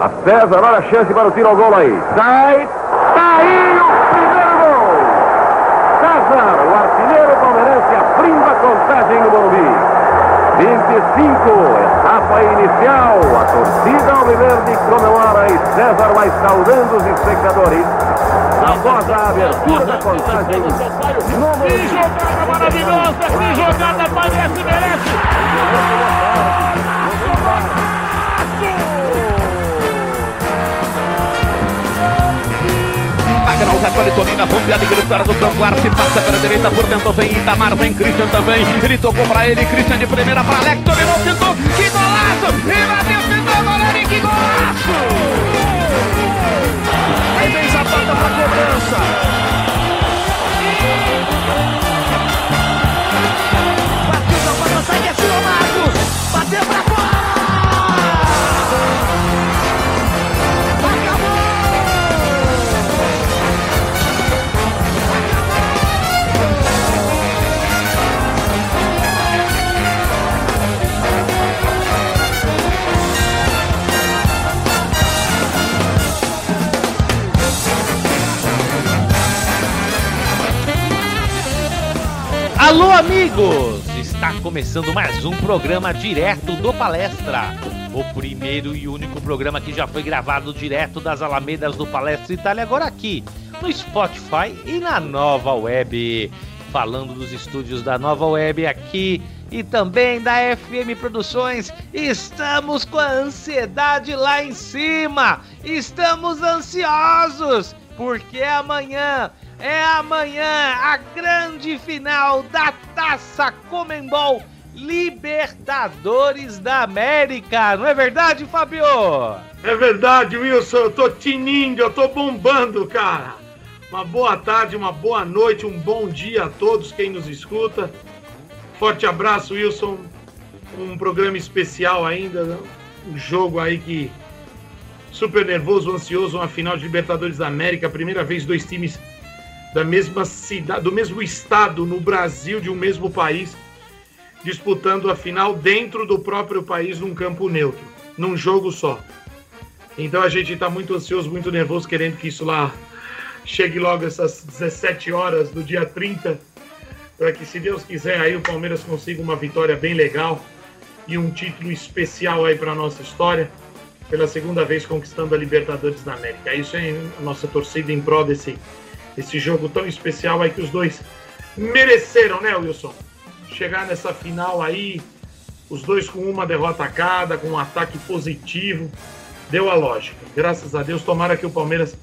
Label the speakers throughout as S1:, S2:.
S1: A César, olha a chance para o tiro ao gol aí. Sai, tá aí o primeiro gol. César, o artilheiro palmeirense, abrindo a contagem no Morumbi. 25, etapa inicial. A torcida alviverde comemora e César vai saudando os espectadores. Após a abertura da contagem.
S2: Que jogada maravilhosa! Que jogada parece merece!
S3: Magnus recolhe Toninho, bombeada e gritaram do campo. Arce passa pela direita, por dentro vem Itamar, vem Christian também. Ele tocou pra ele, Christian de primeira pra Alex, dominou, tentou, que golaço! E bateu, tentou, goleiro, e que golaço! Aí vem Zapata pra cobrança. Bateu Zapata, sai que atirou Marcos! Bateu pra
S4: Alô, amigos! Está começando mais um programa direto do Palestra. O primeiro e único programa que já foi gravado direto das Alamedas do Palestra Itália, agora aqui no Spotify e na nova web. Falando dos estúdios da nova web aqui e também da FM Produções. Estamos com a ansiedade lá em cima! Estamos ansiosos! Porque amanhã é amanhã a grande final da Taça Comembol Libertadores da América. Não é verdade, Fabio?
S5: É verdade, Wilson. Eu tô tinindo, eu tô bombando, cara. Uma boa tarde, uma boa noite, um bom dia a todos quem nos escuta. Forte abraço, Wilson. Um programa especial ainda, né? um jogo aí que super nervoso, ansioso, uma final de Libertadores da América, primeira vez dois times da mesma cidade, do mesmo estado no Brasil, de um mesmo país, disputando a final dentro do próprio país num campo neutro, num jogo só. Então a gente está muito ansioso, muito nervoso, querendo que isso lá chegue logo essas 17 horas do dia 30, para que, se Deus quiser, aí o Palmeiras consiga uma vitória bem legal e um título especial aí para nossa história, pela segunda vez conquistando a Libertadores da América. Isso é a nossa torcida em prol desse, desse jogo tão especial aí que os dois mereceram, né, Wilson? Chegar nessa final aí, os dois com uma derrota cada, com um ataque positivo, deu a lógica. Graças a Deus, tomara que o Palmeiras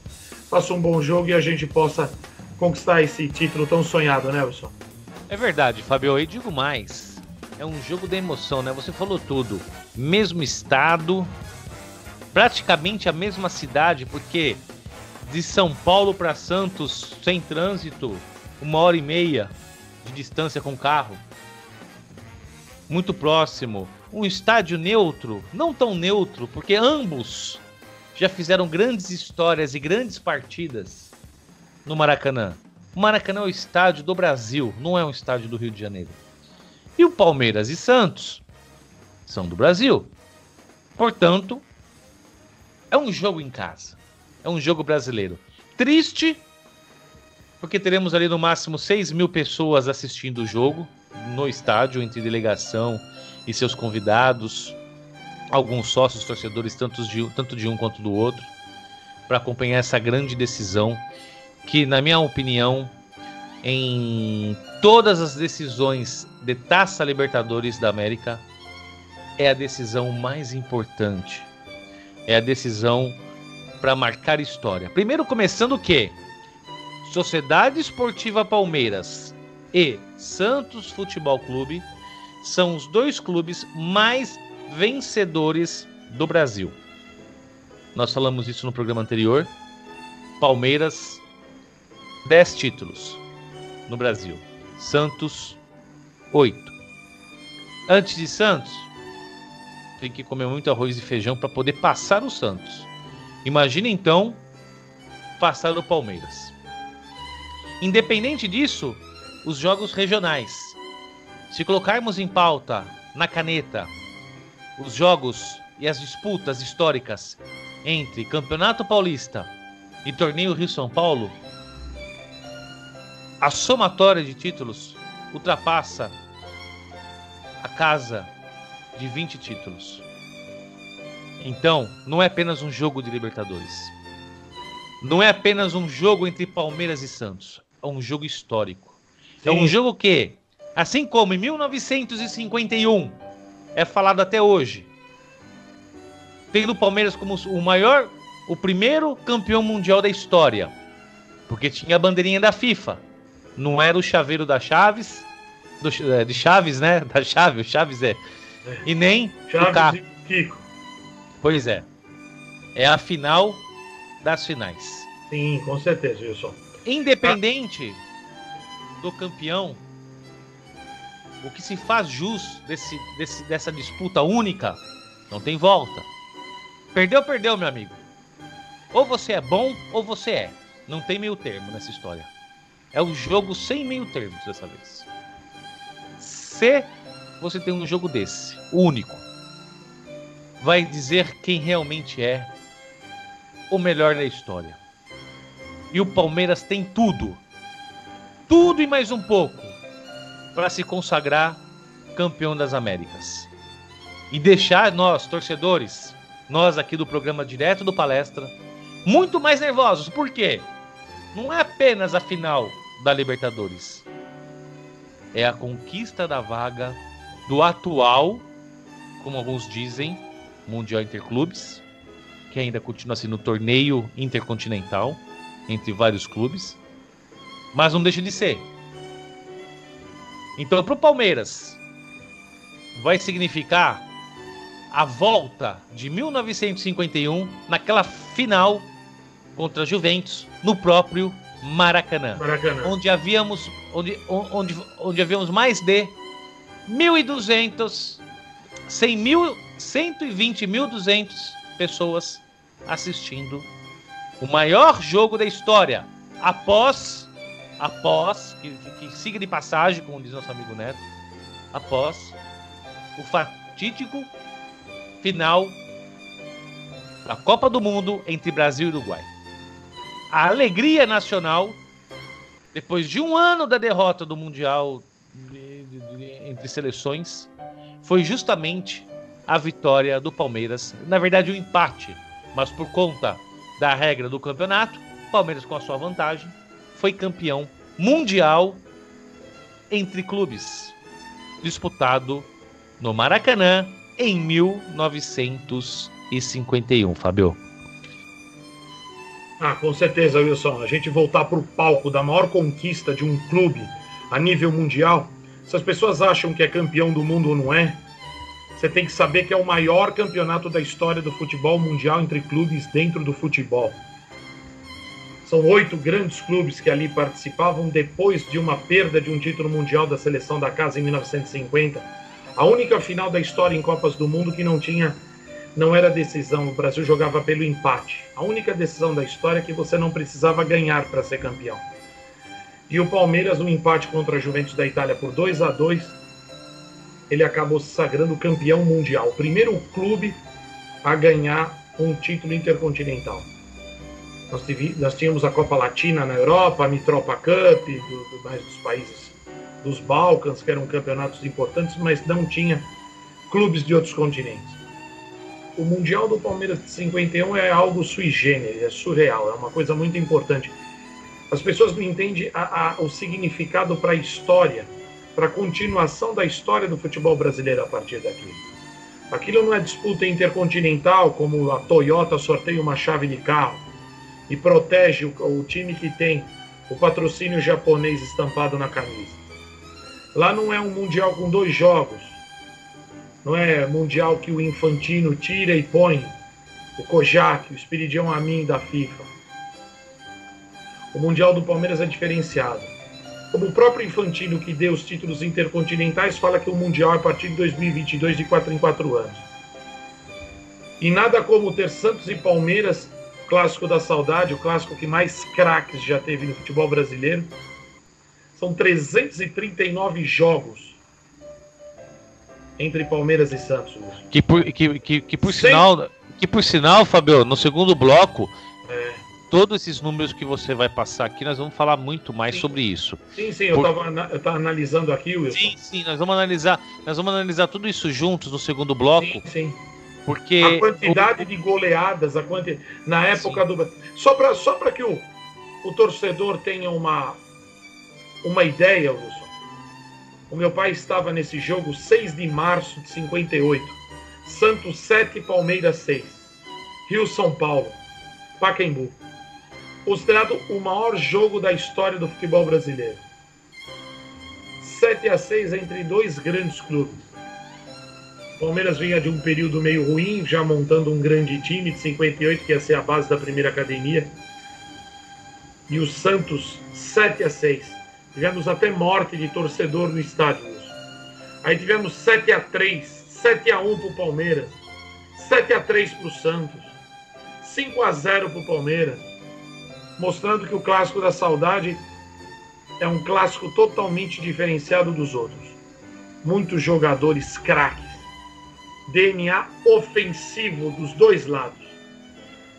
S5: faça um bom jogo e a gente possa conquistar esse título tão sonhado, né, Wilson?
S4: É verdade, Fabio. E digo mais. É um jogo da emoção, né? Você falou tudo. Mesmo estado, praticamente a mesma cidade, porque de São Paulo para Santos, sem trânsito, uma hora e meia de distância com carro. Muito próximo. Um estádio neutro, não tão neutro, porque ambos já fizeram grandes histórias e grandes partidas no Maracanã. O Maracanã é o estádio do Brasil, não é um estádio do Rio de Janeiro. E o Palmeiras e Santos são do Brasil. Portanto, é um jogo em casa. É um jogo brasileiro. Triste, porque teremos ali no máximo 6 mil pessoas assistindo o jogo no estádio, entre delegação e seus convidados, alguns sócios torcedores, tanto de, tanto de um quanto do outro, para acompanhar essa grande decisão que, na minha opinião, em todas as decisões de Taça Libertadores da América, é a decisão mais importante. É a decisão para marcar história. Primeiro começando o quê? Sociedade Esportiva Palmeiras e Santos Futebol Clube são os dois clubes mais vencedores do Brasil. Nós falamos isso no programa anterior. Palmeiras, 10 títulos no Brasil. Santos, 8. Antes de Santos, tem que comer muito arroz e feijão para poder passar o Santos. Imagina então passar o Palmeiras. Independente disso, os jogos regionais. Se colocarmos em pauta, na caneta, os jogos e as disputas históricas entre Campeonato Paulista e Torneio Rio São Paulo, a somatória de títulos ultrapassa a casa de 20 títulos. Então, não é apenas um jogo de Libertadores. Não é apenas um jogo entre Palmeiras e Santos. É um jogo histórico. Sim. É um jogo que, assim como em 1951 é falado até hoje, tendo o Palmeiras como o maior, o primeiro campeão mundial da história, porque tinha a bandeirinha da FIFA. Não era o chaveiro da Chaves, do, é, de Chaves, né? Da Chave, o Chaves é. é. E nem Chaves o carro. E Kiko. Pois é. É a final das finais.
S5: Sim, com certeza, Wilson.
S4: Independente ah. do campeão, o que se faz jus desse, desse, dessa disputa única não tem volta. Perdeu, perdeu, meu amigo. Ou você é bom ou você é. Não tem meio termo nessa história. É um jogo sem meio termos dessa vez. Se você tem um jogo desse, único, vai dizer quem realmente é o melhor da história. E o Palmeiras tem tudo, tudo e mais um pouco, para se consagrar campeão das Américas. E deixar nós, torcedores, nós aqui do programa Direto do Palestra, muito mais nervosos. Por quê? Não é apenas a final da Libertadores. É a conquista da vaga do atual, como alguns dizem, Mundial Interclubes, que ainda continua sendo no torneio intercontinental entre vários clubes, mas não deixa de ser. Então, para o Palmeiras, vai significar a volta de 1951 naquela final contra a Juventus no próprio Maracanã, Maracanã. onde havíamos onde, onde, onde havíamos mais de 1.200 100 mil 120.200 pessoas assistindo o maior jogo da história após após que, que siga de passagem como diz nosso amigo Neto após o fatídico final da Copa do Mundo entre Brasil e Uruguai. A alegria nacional depois de um ano da derrota do mundial de, de, de, entre seleções foi justamente a vitória do Palmeiras. Na verdade, o um empate, mas por conta da regra do campeonato, Palmeiras com a sua vantagem foi campeão mundial entre clubes, disputado no Maracanã em 1951, Fabio.
S5: Ah, com certeza, Wilson. A gente voltar para o palco da maior conquista de um clube a nível mundial. Se as pessoas acham que é campeão do mundo ou não é, você tem que saber que é o maior campeonato da história do futebol mundial entre clubes dentro do futebol. São oito grandes clubes que ali participavam depois de uma perda de um título mundial da seleção da casa em 1950. A única final da história em Copas do Mundo que não tinha, não era decisão. O Brasil jogava pelo empate. A única decisão da história é que você não precisava ganhar para ser campeão. E o Palmeiras, um empate contra a Juventus da Itália por 2 a 2 ele acabou se sagrando campeão mundial, primeiro clube a ganhar um título intercontinental. Nós, nós tínhamos a Copa Latina na Europa, a Mitropa Cup, do, do, mais dos países dos Balcãs, que eram campeonatos importantes, mas não tinha clubes de outros continentes. O Mundial do Palmeiras de 51 é algo sui generis, é surreal, é uma coisa muito importante. As pessoas não entendem a, a, o significado para a história para a continuação da história do futebol brasileiro a partir daqui. Aquilo não é disputa intercontinental, como a Toyota sorteia uma chave de carro e protege o, o time que tem o patrocínio japonês estampado na camisa. Lá não é um mundial com dois jogos. Não é mundial que o Infantino tira e põe o Kojak, o Espiridião Amin da FIFA. O mundial do Palmeiras é diferenciado. Como o próprio Infantino, que deu os títulos intercontinentais, fala que o Mundial é a partir de 2022, de 4 em 4 anos. E nada como ter Santos e Palmeiras, clássico da saudade, o clássico que mais craques já teve no futebol brasileiro. São 339 jogos entre Palmeiras e Santos.
S4: Que por, que, que, que por sinal. Que por sinal, Fabio, no segundo bloco,
S5: É.
S4: todos esses números que você vai passar aqui, nós vamos falar muito mais
S5: Sim.
S4: sobre isso.
S5: Sim, sim, eu
S4: Por-
S5: eu tava analisando aqui, Wilson.
S4: Sim, sim, nós vamos analisar, nós vamos analisar tudo isso juntos no segundo bloco,
S5: sim. sim.
S4: porque
S5: A quantidade de goleadas, a quanti... na época do. Só para só pra que o, o torcedor tenha uma, uma ideia, Wilson. O meu pai estava nesse jogo 6 de março de 58. Santos 7, Palmeiras 6. Rio São Paulo. Pacaembu. Considerado o maior jogo da história do futebol brasileiro. 7 a 6 entre dois grandes clubes. O Palmeiras vinha de um período meio ruim, já montando um grande time de 58, que ia ser a base da primeira academia. E o Santos, 7 a 6. Tivemos até morte de torcedor no estádio. Aí tivemos 7 a 3, 7 a 1 para o Palmeiras, 7 a 3 para o Santos, 5 a 0 para o Palmeiras, mostrando que o clássico da saudade é um clássico totalmente diferenciado dos outros. Muitos jogadores craques, DNA ofensivo dos dois lados,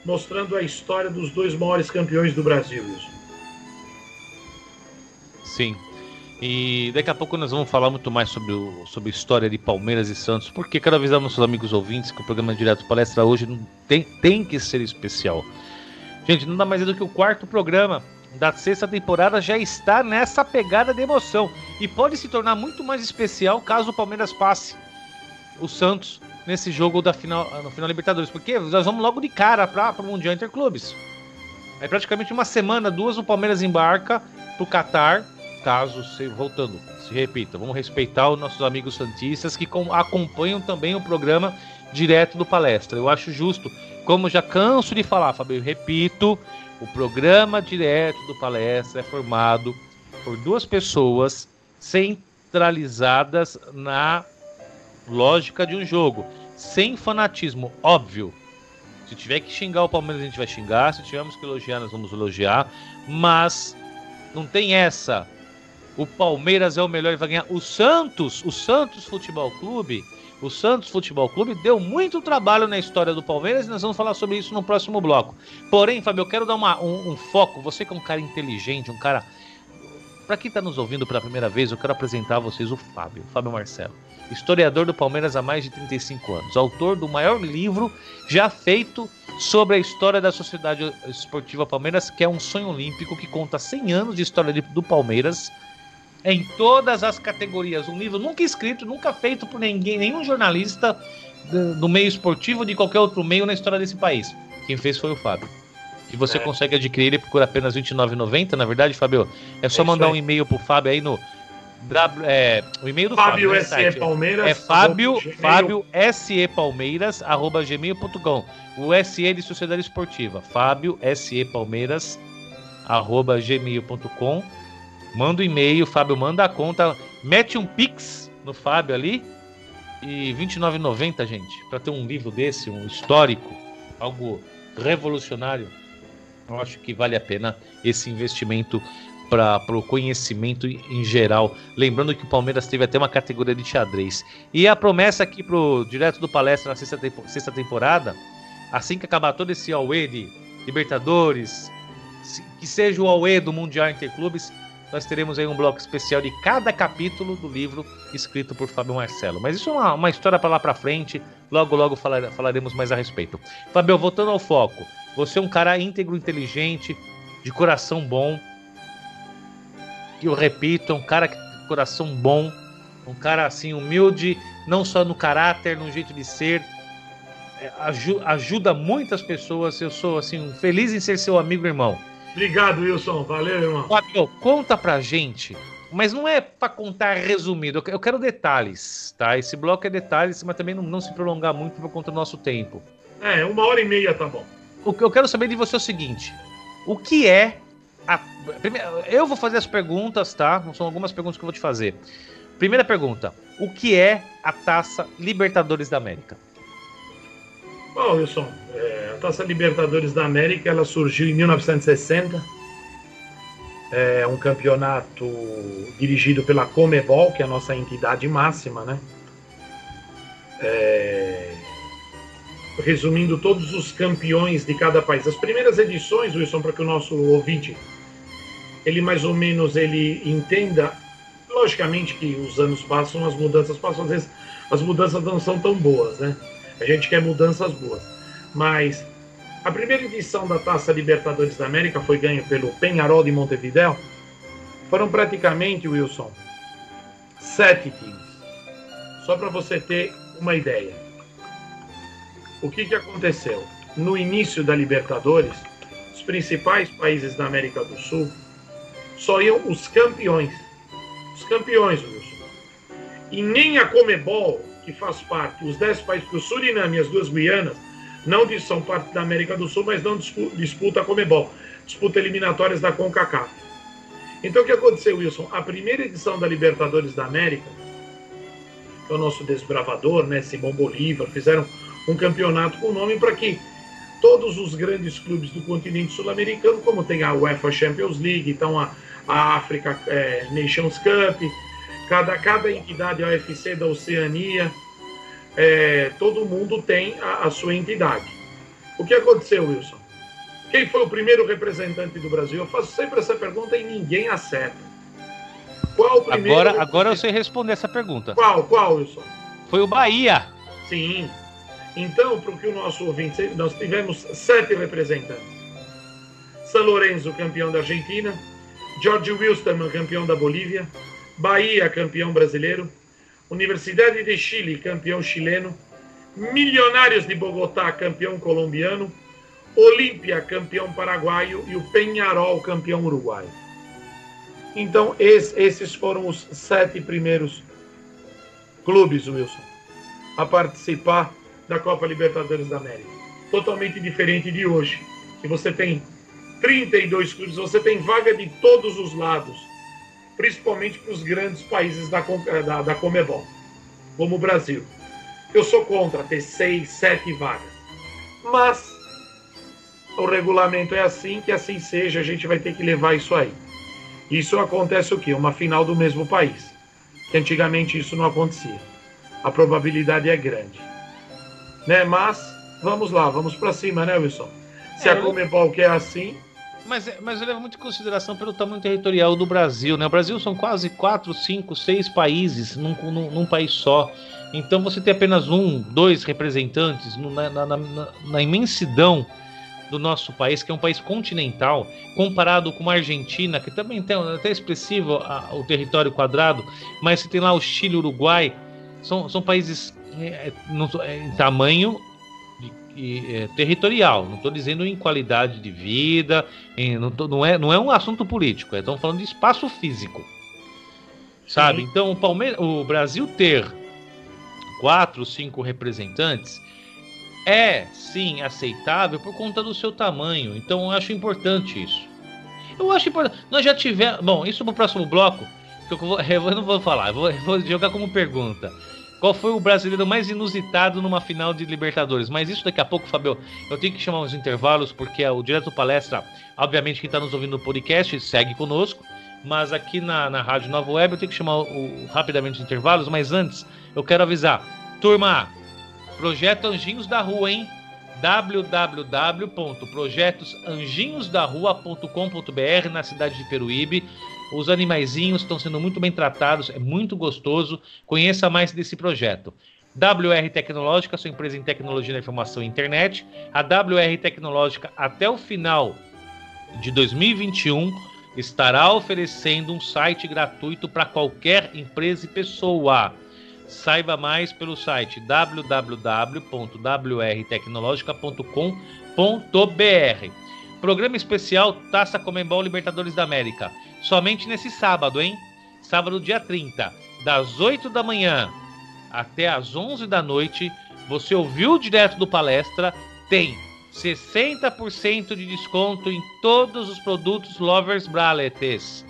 S5: mostrando a história dos dois maiores campeões do Brasil.
S4: Sim. E daqui a pouco nós vamos falar muito mais sobre, o, sobre a história de Palmeiras e Santos, porque quero avisar nossos amigos ouvintes que o programa Direto Palestra hoje tem, tem que ser especial. Gente, não dá mais do que o quarto programa da sexta temporada já está nessa pegada de emoção. E pode se tornar muito mais especial caso o Palmeiras passe o Santos nesse jogo da final, no final Libertadores. Porque nós vamos logo de cara para o Mundial Interclubes. É praticamente uma semana, duas, o Palmeiras embarca para o Catar caso se voltando, se repita, vamos respeitar os nossos amigos santistas que com, acompanham também o programa direto do palestra. Eu acho justo, como já canso de falar, Fabio, repito, o programa direto do palestra é formado por duas pessoas centralizadas na lógica de um jogo, sem fanatismo, óbvio. Se tiver que xingar o Palmeiras, a gente vai xingar. Se tivermos que elogiar, nós vamos elogiar. Mas não tem essa o Palmeiras é o melhor e vai ganhar. O Santos, o Santos Futebol Clube, o Santos Futebol Clube deu muito trabalho na história do Palmeiras e nós vamos falar sobre isso no próximo bloco. Porém, Fábio, eu quero dar uma, um, um foco. Você que é um cara inteligente, um cara. Para quem está nos ouvindo pela primeira vez, eu quero apresentar a vocês o Fábio, Fábio Marcelo, historiador do Palmeiras há mais de 35 anos, autor do maior livro já feito sobre a história da Sociedade Esportiva Palmeiras, que é um sonho olímpico que conta 100 anos de história do Palmeiras em todas as categorias. Um livro nunca escrito, nunca feito por ninguém, nenhum jornalista do, meio esportivo ou de qualquer outro meio na história desse país. Quem fez foi o Fábio. Que você
S5: É.
S4: consegue adquirir ele por apenas R$ 29,90, na verdade, Fábio? É só
S5: É
S4: mandar
S5: aí.
S4: um e-mail pro Fábio aí no. W, é, o e-mail do Fábio,
S5: Fábio
S4: né,
S5: SE? Palmeiras.
S4: É Fábio. Fábio SE Palmeiras, arroba gmail.com. O SE de Sociedade Esportiva. Fábio SE Palmeiras, arroba gmail.com. Manda o e-mail, Fábio manda a conta. Mete um Pix no Fábio ali. E R$ 29,90, gente. Para ter um livro desse, um histórico, algo revolucionário. Eu acho que vale a pena esse investimento para o conhecimento em geral. Lembrando que o Palmeiras teve até uma categoria de xadrez. E a promessa aqui pro direto do palestra na sexta, tempo- sexta temporada, assim que acabar todo esse Aue de Libertadores, que seja o Aue do Mundial Interclubes, nós teremos aí um bloco especial de cada capítulo do livro escrito por Fábio Marcelo. Mas isso é uma, uma história para lá para frente, logo logo falar- falaremos mais a respeito. Fábio, voltando ao foco, você é um cara íntegro, inteligente, de coração bom, que eu repito, é um cara que coração bom, um cara assim humilde, não só no caráter, no jeito de ser, é, aju- ajuda muitas pessoas. Eu sou assim feliz em ser seu amigo, irmão.
S5: Obrigado, Wilson. Valeu, irmão.
S4: Fábio, conta pra gente, mas não é pra contar resumido. eu que- Eu quero detalhes, tá? Esse bloco é detalhes, mas também não, não se prolongar muito por conta do nosso tempo.
S5: É, uma hora e meia tá bom.
S4: O que eu quero saber de você é o seguinte: o que é a. Eu vou fazer as perguntas, tá? São algumas perguntas que eu vou te fazer. Primeira pergunta: o que é a taça Libertadores da América?
S5: Bom, Wilson, é, a Taça Libertadores da América ela surgiu em 1960. É um campeonato dirigido pela Comebol, que é a nossa entidade máxima, né? É, resumindo todos os campeões de cada país. As primeiras edições, Wilson, para que o nosso ouvinte ele mais ou menos ele entenda, logicamente que os anos passam, as mudanças passam, às vezes as mudanças não são tão boas, né? A gente quer mudanças boas. Mas a primeira edição da Taça Libertadores da América foi ganha pelo Penharol de Montevideo. Foram praticamente, Wilson, sete times. Só para você ter uma ideia. O que, que aconteceu? No início da Libertadores, os principais países da América do Sul só iam os campeões. Os campeões, Wilson. E nem a Comebol, que faz parte, os 10 países, porque o Suriname e as duas Guianas não são parte da América do Sul, mas não disputa a Comebol, disputa eliminatórias da CONCACAF. Então o que aconteceu, Wilson? A primeira edição da Libertadores da América, que é o nosso desbravador, né, Simão Bolívar, fizeram um campeonato com nome para que todos os grandes clubes do continente sul-americano, como tem a UEFA Champions League, então a, a Africa é, Nations Cup, cada, cada entidade, a UFC da Oceania, é, todo mundo tem a, a, sua entidade. O que aconteceu, Wilson? Quem foi o primeiro representante do Brasil? Eu faço sempre essa pergunta e ninguém acerta.
S4: Qual o primeiro? Agora, agora eu sei responder essa pergunta.
S5: Qual, qual, Wilson?
S4: Foi o Bahia.
S5: Sim. Então, para o que o nosso ouvinte, nós tivemos sete representantes. São Lourenço, campeão da Argentina. George Wilstermann, campeão da Bolívia, Bahia, campeão brasileiro, Universidade de Chile, campeão chileno, Milionários de Bogotá, campeão colombiano, Olímpia, campeão paraguaio. E o Penharol, campeão uruguaio. Então, esses foram os sete primeiros clubes, Wilson, a participar da Copa Libertadores da América. Totalmente diferente de hoje, que você tem 32 clubes, você tem vaga de todos os lados, principalmente para os grandes países da, eh, da, da Comebol, como o Brasil. Eu sou contra ter seis, sete vagas. Mas o regulamento é assim, que assim seja, a gente vai ter que levar isso aí. Isso acontece o quê? Uma final do mesmo país. Que antigamente isso não acontecia. A probabilidade é grande. Né? Mas vamos lá, vamos para cima, né, Wilson? Se é, a Comebol quer assim,
S4: mas, mas eu levo muito em consideração pelo tamanho territorial do Brasil, né? O Brasil são quase 4, 5, 6 países num, num, num país só. Então você tem apenas um, dois representantes na, na, na, na, imensidão do nosso país, que é um país continental, comparado com a Argentina, que também tem até expressivo a, o território quadrado, mas você tem lá o Chile, o Uruguai, são, são países é, é, em tamanho é, territorial, não estou dizendo em qualidade de vida, em, não, tô, não, é, não é um assunto político, é, estamos falando de espaço físico. Sabe? Sim. Então, o, Palme o Brasil ter quatro, cinco representantes é sim aceitável por conta do seu tamanho. Então, eu acho importante isso. Eu acho importante. Nós já tivemos. Bom, isso para o próximo bloco. Que eu, vou, eu não vou falar, eu vou, eu vou jogar como pergunta. Qual foi o brasileiro mais inusitado numa final de Libertadores? Mas isso daqui a pouco, Fabio, eu tenho que chamar uns intervalos, porque é o Direto Palestra, obviamente, quem está nos ouvindo no podcast, segue conosco. Mas aqui na, na Rádio Nova Web eu tenho que chamar o, rapidamente os intervalos. Mas antes, eu quero avisar. Turma, Projeto Anjinhos da Rua, hein? www.projetosanjinhosdarrua.com.br na cidade de Peruíbe. Os animaizinhos estão sendo muito bem tratados, é muito gostoso. Conheça mais desse projeto. WR Tecnológica, sua empresa em tecnologia da informação e internet. A WR Tecnológica, até o final de 2021, estará oferecendo um site gratuito para qualquer empresa e pessoa. Saiba mais pelo site www.wrtecnologica.com.br. Programa especial Taça Comembol Libertadores da América somente nesse sábado, hein? Sábado, dia 30, das 8 da manhã até as 11 da noite. Você ouviu direto do palestra? Tem 60% de desconto em todos os produtos Lovers Braletes.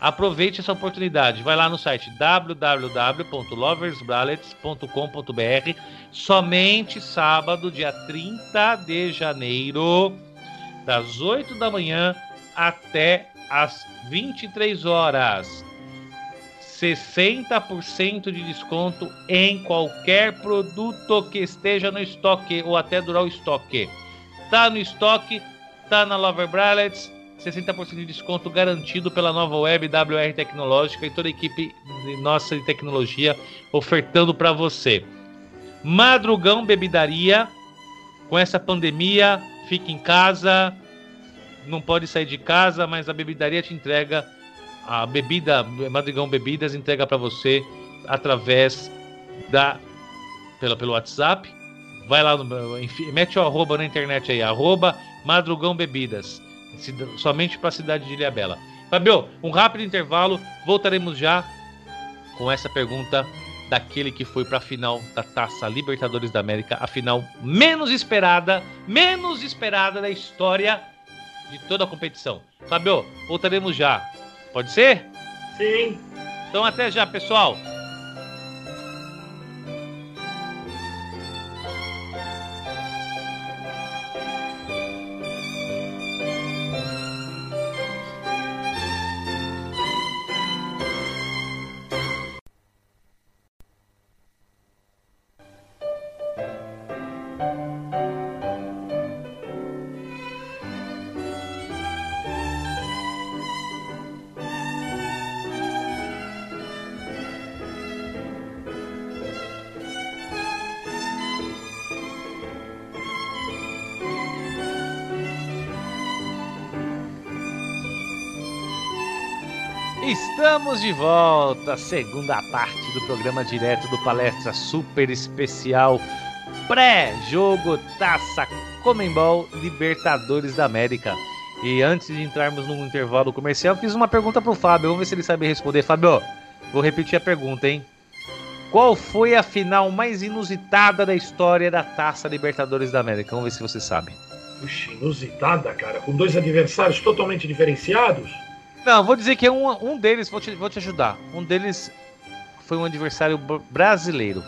S4: Aproveite essa oportunidade. Vai lá no site www.loversbralets.com.br. Somente sábado, dia 30 de janeiro, das 8 da manhã até às 23 horas. 60% de desconto em qualquer produto que esteja no estoque ou até durar o estoque. Tá no estoque, tá na Lover Bralets, 60% de desconto garantido pela nova web WR Tecnológica e toda a equipe nossa de tecnologia ofertando para você. Madrugão Bebidaria, com essa pandemia, fica em casa, não pode sair de casa, mas a bebidaria te entrega a bebida, Madrigão Bebidas entrega para você através da pela, pelo WhatsApp. Vai lá no enfim, mete o arroba na internet aí, arroba Madrugão Bebidas, somente para a cidade de Ilhabela. Fabio, um rápido intervalo, voltaremos já com essa pergunta daquele que foi para a final da Taça Libertadores da América, a final menos esperada, menos esperada da história de toda a competição. Fabio, voltaremos já. Pode ser?
S5: Sim.
S4: Então até já, pessoal. Estamos de volta, segunda parte do programa direto do Palestra Super Especial Pré-Jogo Taça Comembol Libertadores da América. E antes de entrarmos no intervalo comercial, fiz uma pergunta pro Fábio, vamos ver se ele sabe responder. Fábio, vou repetir a pergunta, hein? Qual foi a final mais inusitada da história da Taça Libertadores da América? Vamos ver se você sabe.
S5: Puxa, inusitada, cara, com dois adversários totalmente diferenciados?
S4: Não, vou dizer que é um, um deles, vou te, vou te ajudar. Um deles foi um adversário brasileiro.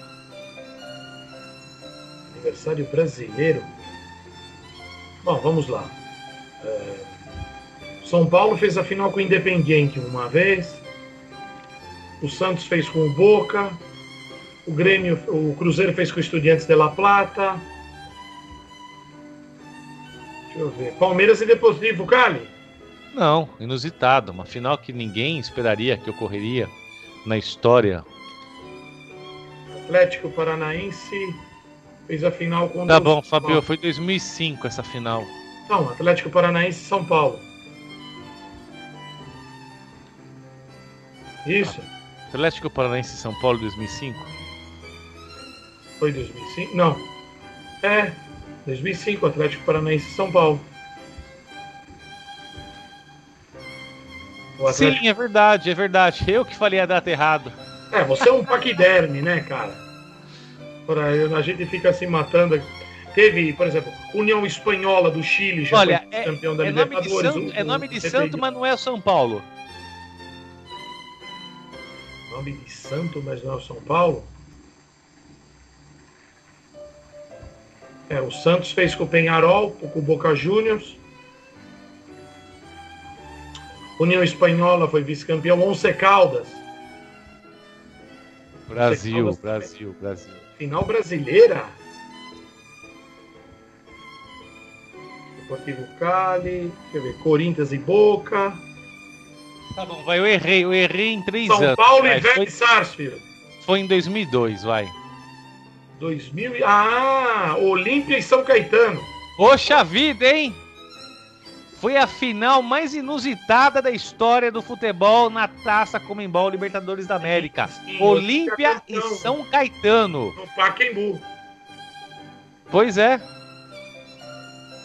S5: Adversário brasileiro? Bom, vamos lá. É... São Paulo fez a final com o Independiente uma vez. O Santos fez com o Boca. O Grêmio, o Cruzeiro fez com o Estudiantes de La Plata. Deixa eu ver. Palmeiras e Deportivo Cali.
S4: Não, inusitado. Uma final que ninguém esperaria que ocorreria na história.
S5: Atlético Paranaense fez a final com
S4: Tá bom, Fabio, foi 2005 essa final.
S5: Não, Atlético Paranaense e São Paulo. Isso.
S4: Atlético Paranaense e São Paulo 2005?
S5: Foi 2005? Não. É, 2005, Atlético Paranaense e São Paulo.
S4: Atlético... Sim, é verdade, é verdade. Eu que falei a data errado.
S5: É, você é um paquiderme, né, cara? A gente fica se matando. Teve, por exemplo, União Espanhola do Chile,
S4: já Olha, foi é, campeão da é Libertadores. Nome santo, é nome de santo, mas não é São Paulo.
S5: Nome de santo, mas não é São Paulo? É, o Santos fez com o Penharol, com o Boca Juniors. União Espanhola foi vice-campeão, Once Caldas.
S4: Brasil, Caldas Brasil. Brasil.
S5: Final brasileira. Deportivo Cali, quer ver, Corinthians e Boca.
S4: Tá bom, vai, eu errei, eu errei em três
S5: São
S4: anos.
S5: São Paulo vai, e Vélez Sarsfield.
S4: Foi em 2002, vai.
S5: 2000 Ah, Olímpia e São Caetano.
S4: Poxa vida, hein? Foi a final mais inusitada da história do futebol na Taça Comembol Libertadores da América. Olímpia e São Caetano.
S5: No Pacaembu.
S4: Pois é.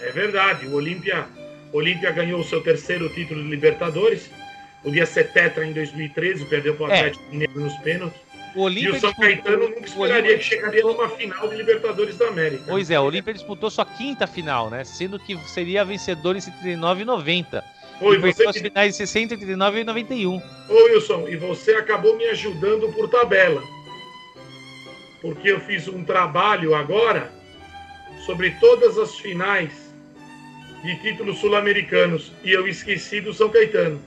S5: É verdade. O Olímpia, Olímpia ganhou o seu terceiro título de Libertadores. Podia ser tetra em 2013, perdeu para o é. Atlético Mineiro nos pênaltis. O Olímpia e o São disputou, Caetano nunca esperaria que chegaria numa final de Libertadores da América.
S4: Pois é, o Olímpia disputou sua quinta final, né? Sendo que seria vencedor em 79 e 90. Oi, e você as finais de 60, 39 e 91.
S5: Ô Wilson, e você acabou me ajudando por tabela. Porque eu fiz um trabalho agora sobre todas as finais de títulos sul-americanos e eu esqueci do São Caetano.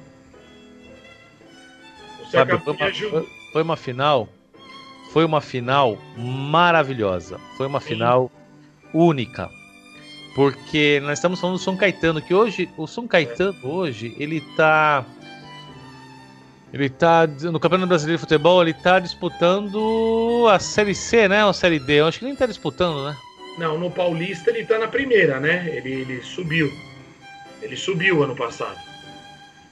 S4: Você Fábio, foi, uma, foi, foi uma final. Foi uma final maravilhosa. Foi uma Sim. final única. Porque nós estamos falando do São Caetano, que hoje, o São Caetano hoje, ele tá. Ele tá. No Campeonato Brasileiro de Futebol, ele tá disputando a Série C, né? Ou a Série D? Eu acho que nem tá disputando, né?
S5: Não, no Paulista ele tá na primeira, né? Ele, ele subiu. Ele subiu ano passado.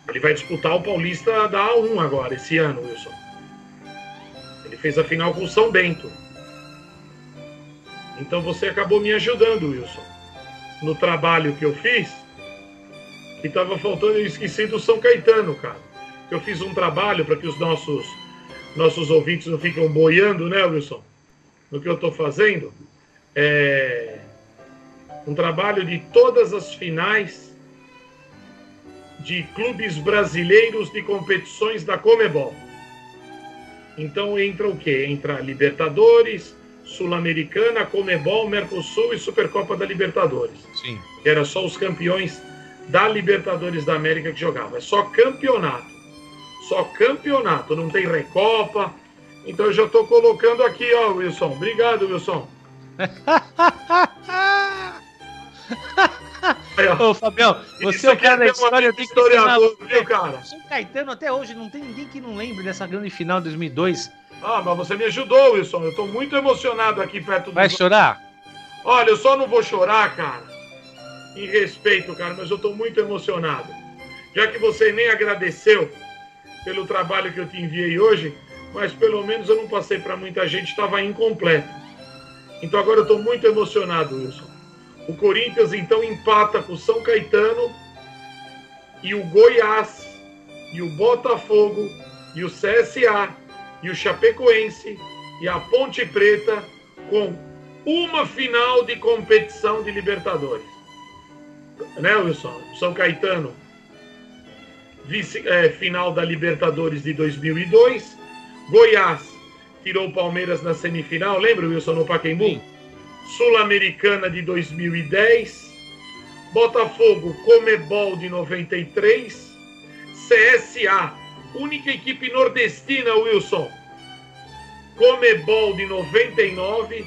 S5: Ele vai disputar o Paulista da A1 agora, esse ano, Wilson. Fez a final com o São Bento. Então você acabou me ajudando, Wilson no trabalho que eu fiz, que estava faltando, eu esqueci do São Caetano, cara. Eu fiz um trabalho para que os nossos, nossos ouvintes não fiquem boiando, né, Wilson? No que eu estou fazendo. É um trabalho de todas as finais de clubes brasileiros de competições da Comebol. Então entra o quê? Entra Libertadores, Sul-Americana, Comebol, Mercosul e Supercopa da Libertadores.
S4: Sim.
S5: Era só os campeões da Libertadores da América que jogavam. É só campeonato. Só campeonato, não tem recopa. Então eu já estou colocando aqui, ó, Wilson. Obrigado, Wilson.
S4: Ô, Fabião, você é o cara da história, tem que historiador, viu, cara? São Caetano até hoje não tem ninguém que não lembre dessa grande final de 2002
S5: ah, mas você me ajudou, Wilson. Eu tô muito emocionado aqui perto do.
S4: Vai chorar?
S5: Olha, eu só não vou chorar, cara. Em respeito, cara, mas eu tô muito emocionado. Já que você nem agradeceu pelo trabalho que eu te enviei hoje, mas pelo menos eu não passei para muita gente, estava incompleto. Então agora eu tô muito emocionado, Wilson. O Corinthians então empata com o São Caetano e o Goiás e o Botafogo e o CSA e o Chapecoense e a Ponte Preta com uma final de competição de Libertadores. Né, Wilson? São Caetano, vice, é, final da Libertadores de 2002. Goiás tirou o Palmeiras na semifinal, lembra, Wilson, no Pacaembu? Sul-Americana de 2010. Botafogo, Comebol de 93. CSA, única equipe nordestina, Wilson. Comebol de 99,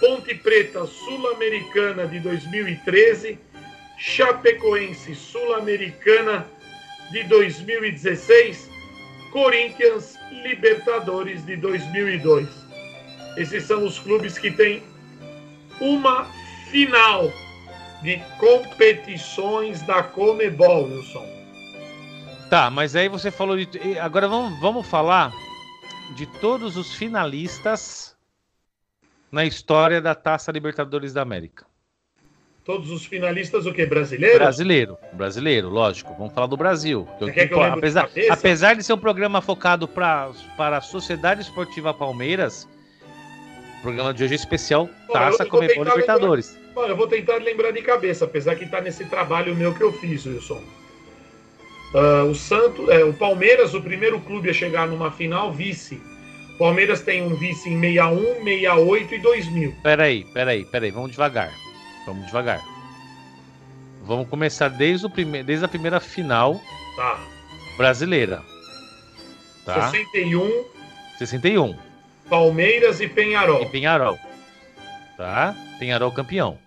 S5: Ponte Preta Sul-Americana de 2013, Chapecoense Sul-Americana de 2016, Corinthians Libertadores de 2002. Esses são os clubes que têm uma final de competições da Comebol, Wilson.
S4: Tá, mas aí você falou de. Agora vamos, vamos falar de todos os finalistas na história da Taça Libertadores da América.
S5: Todos os finalistas, o que? Brasileiro?
S4: Brasileiro, brasileiro, lógico. Vamos falar do Brasil. Eu, que eu apesar, de apesar de ser um programa focado pra, para a Sociedade Esportiva Palmeiras, programa de hoje é especial Taça Comebol Libertadores.
S5: Lembrar, eu vou tentar lembrar de cabeça, apesar que está nesse trabalho meu que eu fiz, Wilson. Uh, o Santos, é, o Palmeiras, o primeiro clube a chegar numa final, vice. O Palmeiras tem um vice em 61, 68 e 2000.
S4: Peraí, peraí, peraí, vamos devagar. Vamos devagar. Vamos começar desde, o prime... desde a primeira final
S5: tá.
S4: brasileira.
S5: Tá? 61.
S4: 61.
S5: Palmeiras e Penharol. E
S4: Penharol. Tá? Penharol campeão.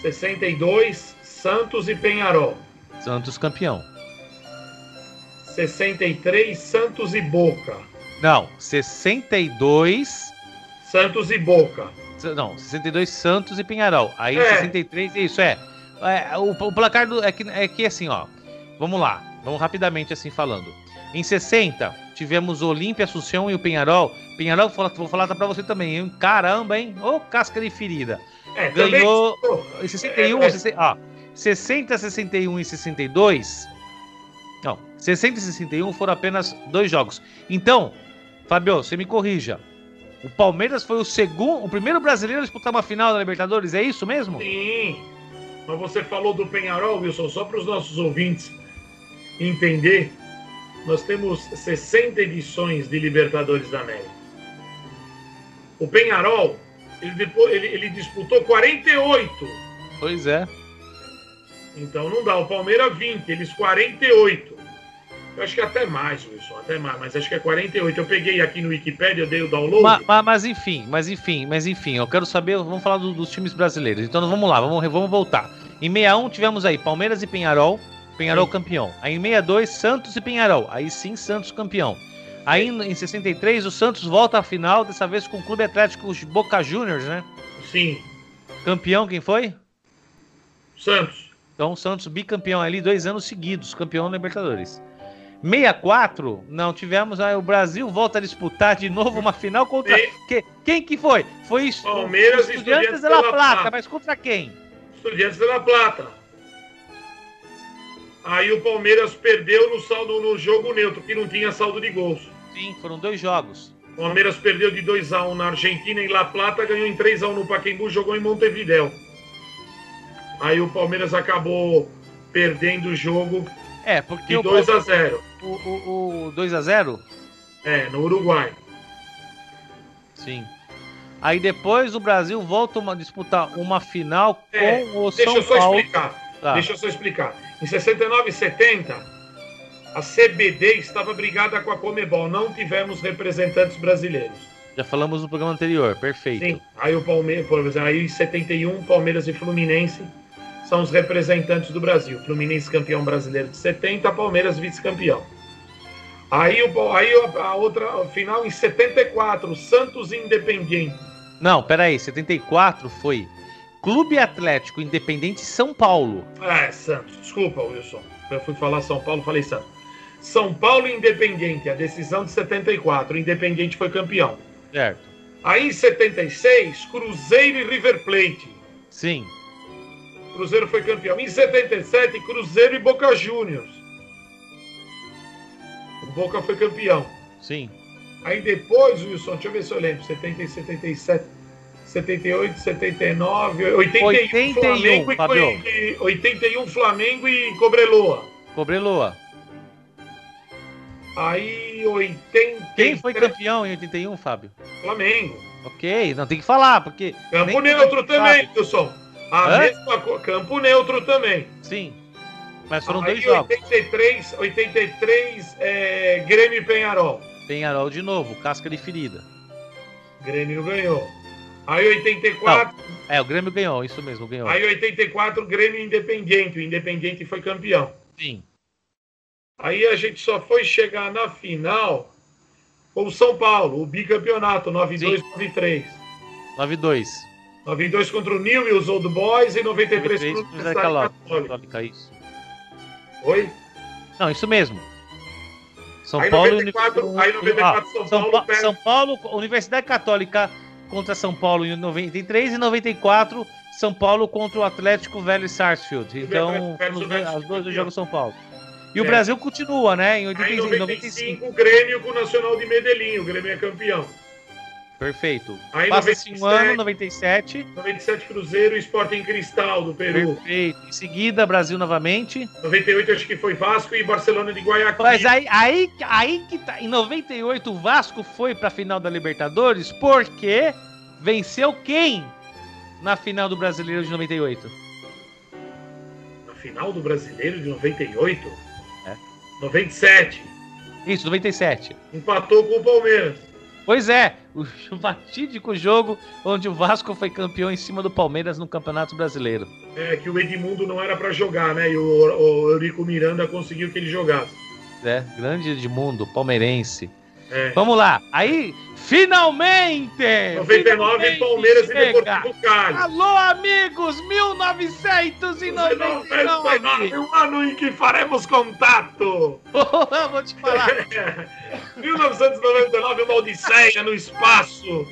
S5: 62, Santos e Penharol.
S4: Santos campeão.
S5: 63, Santos e Boca.
S4: Não, 62.
S5: Santos e Boca.
S4: Não, 62 Santos e Pinharol. Aí é. 63 é isso, é. é o, o, placar do, é, que, é que assim, ó. Vamos lá, vamos rapidamente assim falando. Em 60, tivemos o Olímpia, Assunção e o Penharol. Penharol, vou falar, pra você também, hein? Caramba, hein? Ô, oh, casca de ferida. É, Ganhou também... em 61, é, é. 60, ó, 60, 61 e 62 não, 60 e 61 foram apenas dois jogos. Então, Fabio, você me corrija. O Palmeiras foi o segundo, o primeiro brasileiro a disputar uma final da Libertadores, é isso mesmo?
S5: Sim. Mas você falou do Penharol, Wilson, só para os nossos ouvintes entender, nós temos 60 edições de Libertadores da América. O Penharol, ele, ele, ele disputou 48.
S4: Pois é.
S5: Então não dá. O Palmeiras 20, eles 48. Eu acho que até mais, Wilson, até mais, mas acho que é 48. Eu peguei aqui no Wikipedia, eu dei o download.
S4: Ma- ma- Mas, enfim, mas enfim, mas enfim, eu quero saber, vamos falar do- dos times brasileiros. Então vamos lá, vamos, vamos voltar. Em 61 tivemos aí Palmeiras e Penharol, Penharol campeão. Aí em 62, Santos e Penharol, aí sim Santos campeão. Aí em 63 o Santos volta à final, dessa vez com o Clube Atlético Boca Juniors, né?
S5: Sim,
S4: Campeão quem foi?
S5: Santos.
S4: Então o Santos bicampeão ali dois anos seguidos, campeão da Libertadores. 64, não tivemos, aí o Brasil volta a disputar de novo uma final contra que- quem que foi? Foi isso.
S5: Palmeiras e
S4: Estudiantes
S5: Estudiantes
S4: de La Plata,
S5: Plata.
S4: mas contra quem?
S5: Estudiantes de La Plata. Aí o Palmeiras perdeu no saldo no jogo neutro, que não tinha saldo de gols.
S4: Sim, foram dois jogos.
S5: O Palmeiras perdeu de 2 a 1 na Argentina em La Plata, ganhou em 3 a 1 no Pacaembu, jogou em Montevidéu. Aí o Palmeiras acabou perdendo o jogo
S4: É, porque
S5: de
S4: o,
S5: 2 a 0
S4: o, o, o 2x0?
S5: É, no Uruguai.
S4: Sim. Aí depois o Brasil volta a disputar uma final com
S5: É,
S4: o
S5: Deixa
S4: São
S5: eu só
S4: Paulo.
S5: explicar.
S4: Tá.
S5: Deixa eu só explicar. Em 69 e 70, a CBD estava brigada com a Comebol. Não tivemos representantes brasileiros.
S4: Já falamos no programa anterior, perfeito.
S5: Sim. Aí o Palmeiras, por exemplo, aí em 71, Palmeiras e Fluminense são os representantes do Brasil. Fluminense campeão brasileiro de 70, Palmeiras vice-campeão. Aí, o, aí a, outra a final em 74, Santos Independiente.
S4: Não, peraí, 74 foi Clube Atlético Independente São Paulo.
S5: Ah, Santos. Desculpa, Wilson. Eu fui falar São Paulo, falei Santos. São Paulo e Independiente, a decisão de 74. O Independiente foi campeão.
S4: Certo.
S5: Aí em 76, Cruzeiro e River Plate.
S4: Sim.
S5: Cruzeiro foi campeão. Em 77, Cruzeiro e Boca Juniors. O Boca foi campeão.
S4: Sim.
S5: Aí depois, Wilson, deixa eu ver se eu lembro. 70 e 77, 78, 79, 81,
S4: 81,
S5: Flamengo e,
S4: Fabio.
S5: e 81 Flamengo e Cobreloa.
S4: Cobreloa.
S5: Aí 80.
S4: Quem foi campeão em 81, Fábio?
S5: Flamengo.
S4: Ok, não tem que falar, porque.
S5: Campo neutro também. Wilson. A
S4: Hã?
S5: mesma co- Campo neutro também.
S4: Sim. Mas foram
S5: Aí
S4: dois jogos.
S5: 83, 83 é, Grêmio e Penharol.
S4: Penharol de novo, casca de ferida.
S5: Grêmio ganhou. Aí 84,
S4: É, o Grêmio ganhou, isso mesmo, ganhou.
S5: aí 84 Grêmio e Independiente. O Independiente foi campeão.
S4: Sim.
S5: Aí a gente só foi chegar na final com o São Paulo, o bicampeonato, 9-2, 9-3.
S4: 9-2.
S5: 9-2 contra o Newell's Old Boys e 93 contra o Universidade Católica.
S4: Católica, isso.
S5: Oi?
S4: Não, isso mesmo. São
S5: Aí
S4: Paulo
S5: 94,
S4: Uni-
S5: aí 94
S4: Ah,
S5: São
S4: São,
S5: Paulo
S4: Pa- São Paulo, Universidade Católica contra São Paulo em 93 e 94, São Paulo contra o Atlético Velho Sarsfield. Então, os dois- as duas
S5: campeão.
S4: jogos São Paulo. E o
S5: É.
S4: Brasil continua, né? Em
S5: Aí
S4: 85,
S5: em
S4: 95.
S5: 95 o Grêmio com o Nacional de Medellín. O Grêmio é campeão.
S4: Perfeito.
S5: Aí
S4: Passa-se um
S5: 97.
S4: ano, 97.
S5: 97 Cruzeiro e Sporting Cristal do Peru.
S4: Perfeito. Em seguida, Brasil novamente.
S5: 98 acho que foi Vasco e Barcelona de Guayaquil.
S4: Mas aí, aí, aí que tá. Em 98, o Vasco foi pra final da Libertadores porque venceu quem na final do Brasileiro de 98?
S5: Na final do Brasileiro de 98?
S4: É.
S5: 97.
S4: Isso, 97.
S5: Empatou com o Palmeiras.
S4: Pois é, o fatídico jogo onde o Vasco foi campeão em cima do Palmeiras no Campeonato Brasileiro.
S5: É, que o Edmundo não era pra jogar, né? E o, o Eurico Miranda conseguiu que ele jogasse.
S4: É, grande Edmundo, palmeirense.
S5: É.
S4: Vamos lá, aí, finalmente!
S5: 99
S4: finalmente
S5: Palmeiras e
S4: chega.
S5: Deportivo Cali.
S4: Alô, amigos, 1999!
S5: 99, um ano em que faremos contato.
S4: Vou te falar.
S5: 1999, uma odisseia no espaço.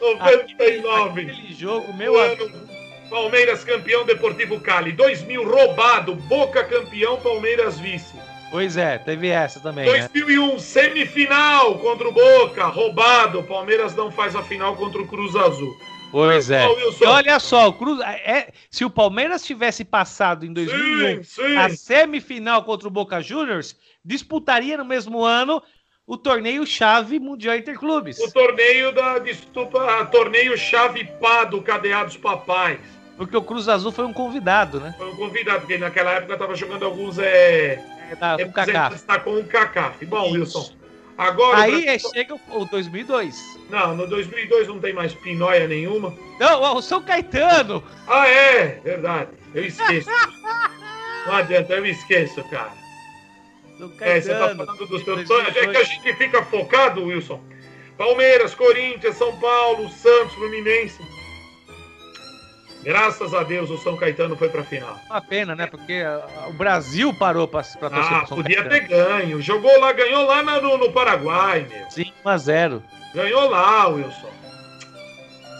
S5: 99.
S4: Aquele jogo,
S5: o
S4: meu amigo.
S5: ano, Palmeiras campeão, Deportivo Cali. 2000, roubado. Boca campeão, Palmeiras vice.
S4: Pois é, teve essa também, né?
S5: 2001, semifinal contra o Boca. Roubado. Palmeiras não faz a final contra o Cruz Azul.
S4: Pois é. E olha só, o Cruz, é, se o Palmeiras tivesse passado em 2001
S5: Sim, sim.
S4: a semifinal contra o Boca Juniors, disputaria no mesmo ano o torneio chave Mundial Interclubes.
S5: O torneio da. Desculpa, torneio Chave Pá do Cadeados Papais.
S4: Porque o Cruz Azul foi um convidado, né?
S5: Foi um convidado, porque naquela época tava jogando alguns é,
S4: tá, com o Kaká.
S5: está com o Kaká. Bom, Wilson. Agora.
S4: Aí é,
S5: Brasil-
S4: chega o, o 2002.
S5: Não, no 2002 não tem mais pinóia nenhuma.
S4: Não, o São Caetano.
S5: Ah, é, verdade. Eu esqueço. não adianta, eu esqueço, cara.
S4: São
S5: É, você tá
S4: Caetano.
S5: falando dos
S4: 2002.
S5: sonhos. É que a gente fica focado, Wilson. Palmeiras, Corinthians, São Paulo, Santos, Fluminense. Graças a Deus o São Caetano foi pra final.
S4: Uma pena, né? Porque o Brasil parou pra, pra torcer
S5: Ah,
S4: São
S5: podia
S4: Caetano.
S5: ter ganho. Jogou lá, ganhou lá no, no Paraguai, meu.
S4: 5 a 0
S5: Ganhou lá, Wilson.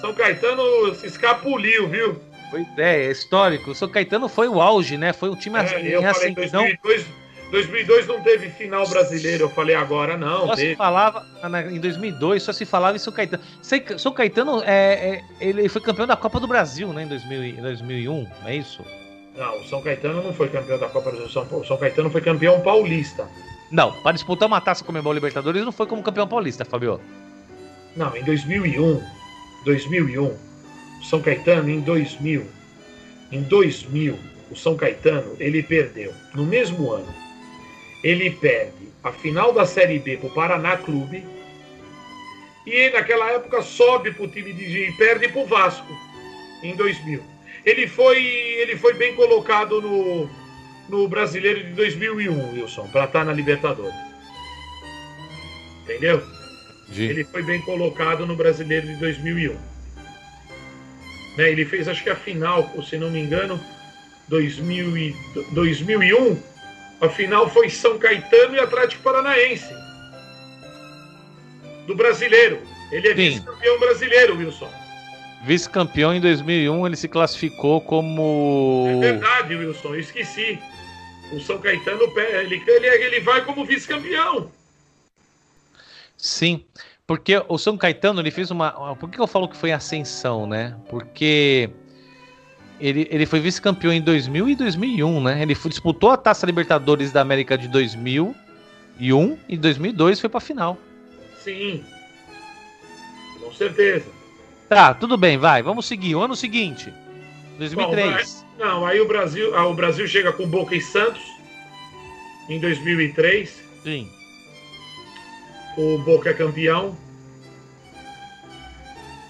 S5: São Caetano se escapuliu, viu?
S4: Pois é, é histórico. O São Caetano foi o auge, né? Foi um time
S5: É,
S4: em
S5: eu falei
S4: ascensão.
S5: 2002, 2002 não teve final brasileiro. Eu falei agora não.
S4: Só se
S5: Teve.
S4: falava, na- em 2002, só se falava em São Caetano. São Caetano, é, é, ele foi campeão da Copa do Brasil, né? Em 2000 e- 2001, não é isso?
S5: Não, o São Caetano não foi campeão da Copa do Brasil. São Paulo. O São Caetano foi campeão paulista.
S4: Não, para disputar uma taça com o Libertadores, não foi como campeão paulista, Fabio.
S5: Não, em 2001. 2001. O São Caetano em 2000. Em 2000, o São Caetano, ele perdeu. No mesmo ano, ele perde a final da Série B pro Paraná Clube. E naquela época sobe pro time de e perde pro Vasco em 2000. Ele foi, ele foi bem colocado no, no Brasileiro de 2001, Wilson, para estar na Libertadores. Entendeu? Ele foi bem colocado no Brasileiro de 2001. Né, ele fez, acho que a final, se não me engano, 2000 e, 2001. A final foi São Caetano e Atlético Paranaense. Do brasileiro. Ele é vice-campeão brasileiro, Wilson.
S4: Vice-campeão em 2001, ele se classificou como.
S5: É verdade, Wilson, eu esqueci. O São Caetano, ele, ele, ele vai como vice-campeão.
S4: Sim, porque o São Caetano ele fez uma. Por que eu falo que foi ascensão, né? Porque ele, ele foi vice-campeão em 2000 e 2001, né? Ele disputou a Taça Libertadores da América de 2001 e 2002 foi pra final.
S5: Sim. Com certeza.
S4: Tá, tudo bem, vai, vamos seguir. O ano seguinte, 2003.
S5: Não, aí o Brasil, ah, o Brasil chega com Boca e Santos em 2003.
S4: Sim.
S5: O Boca é campeão.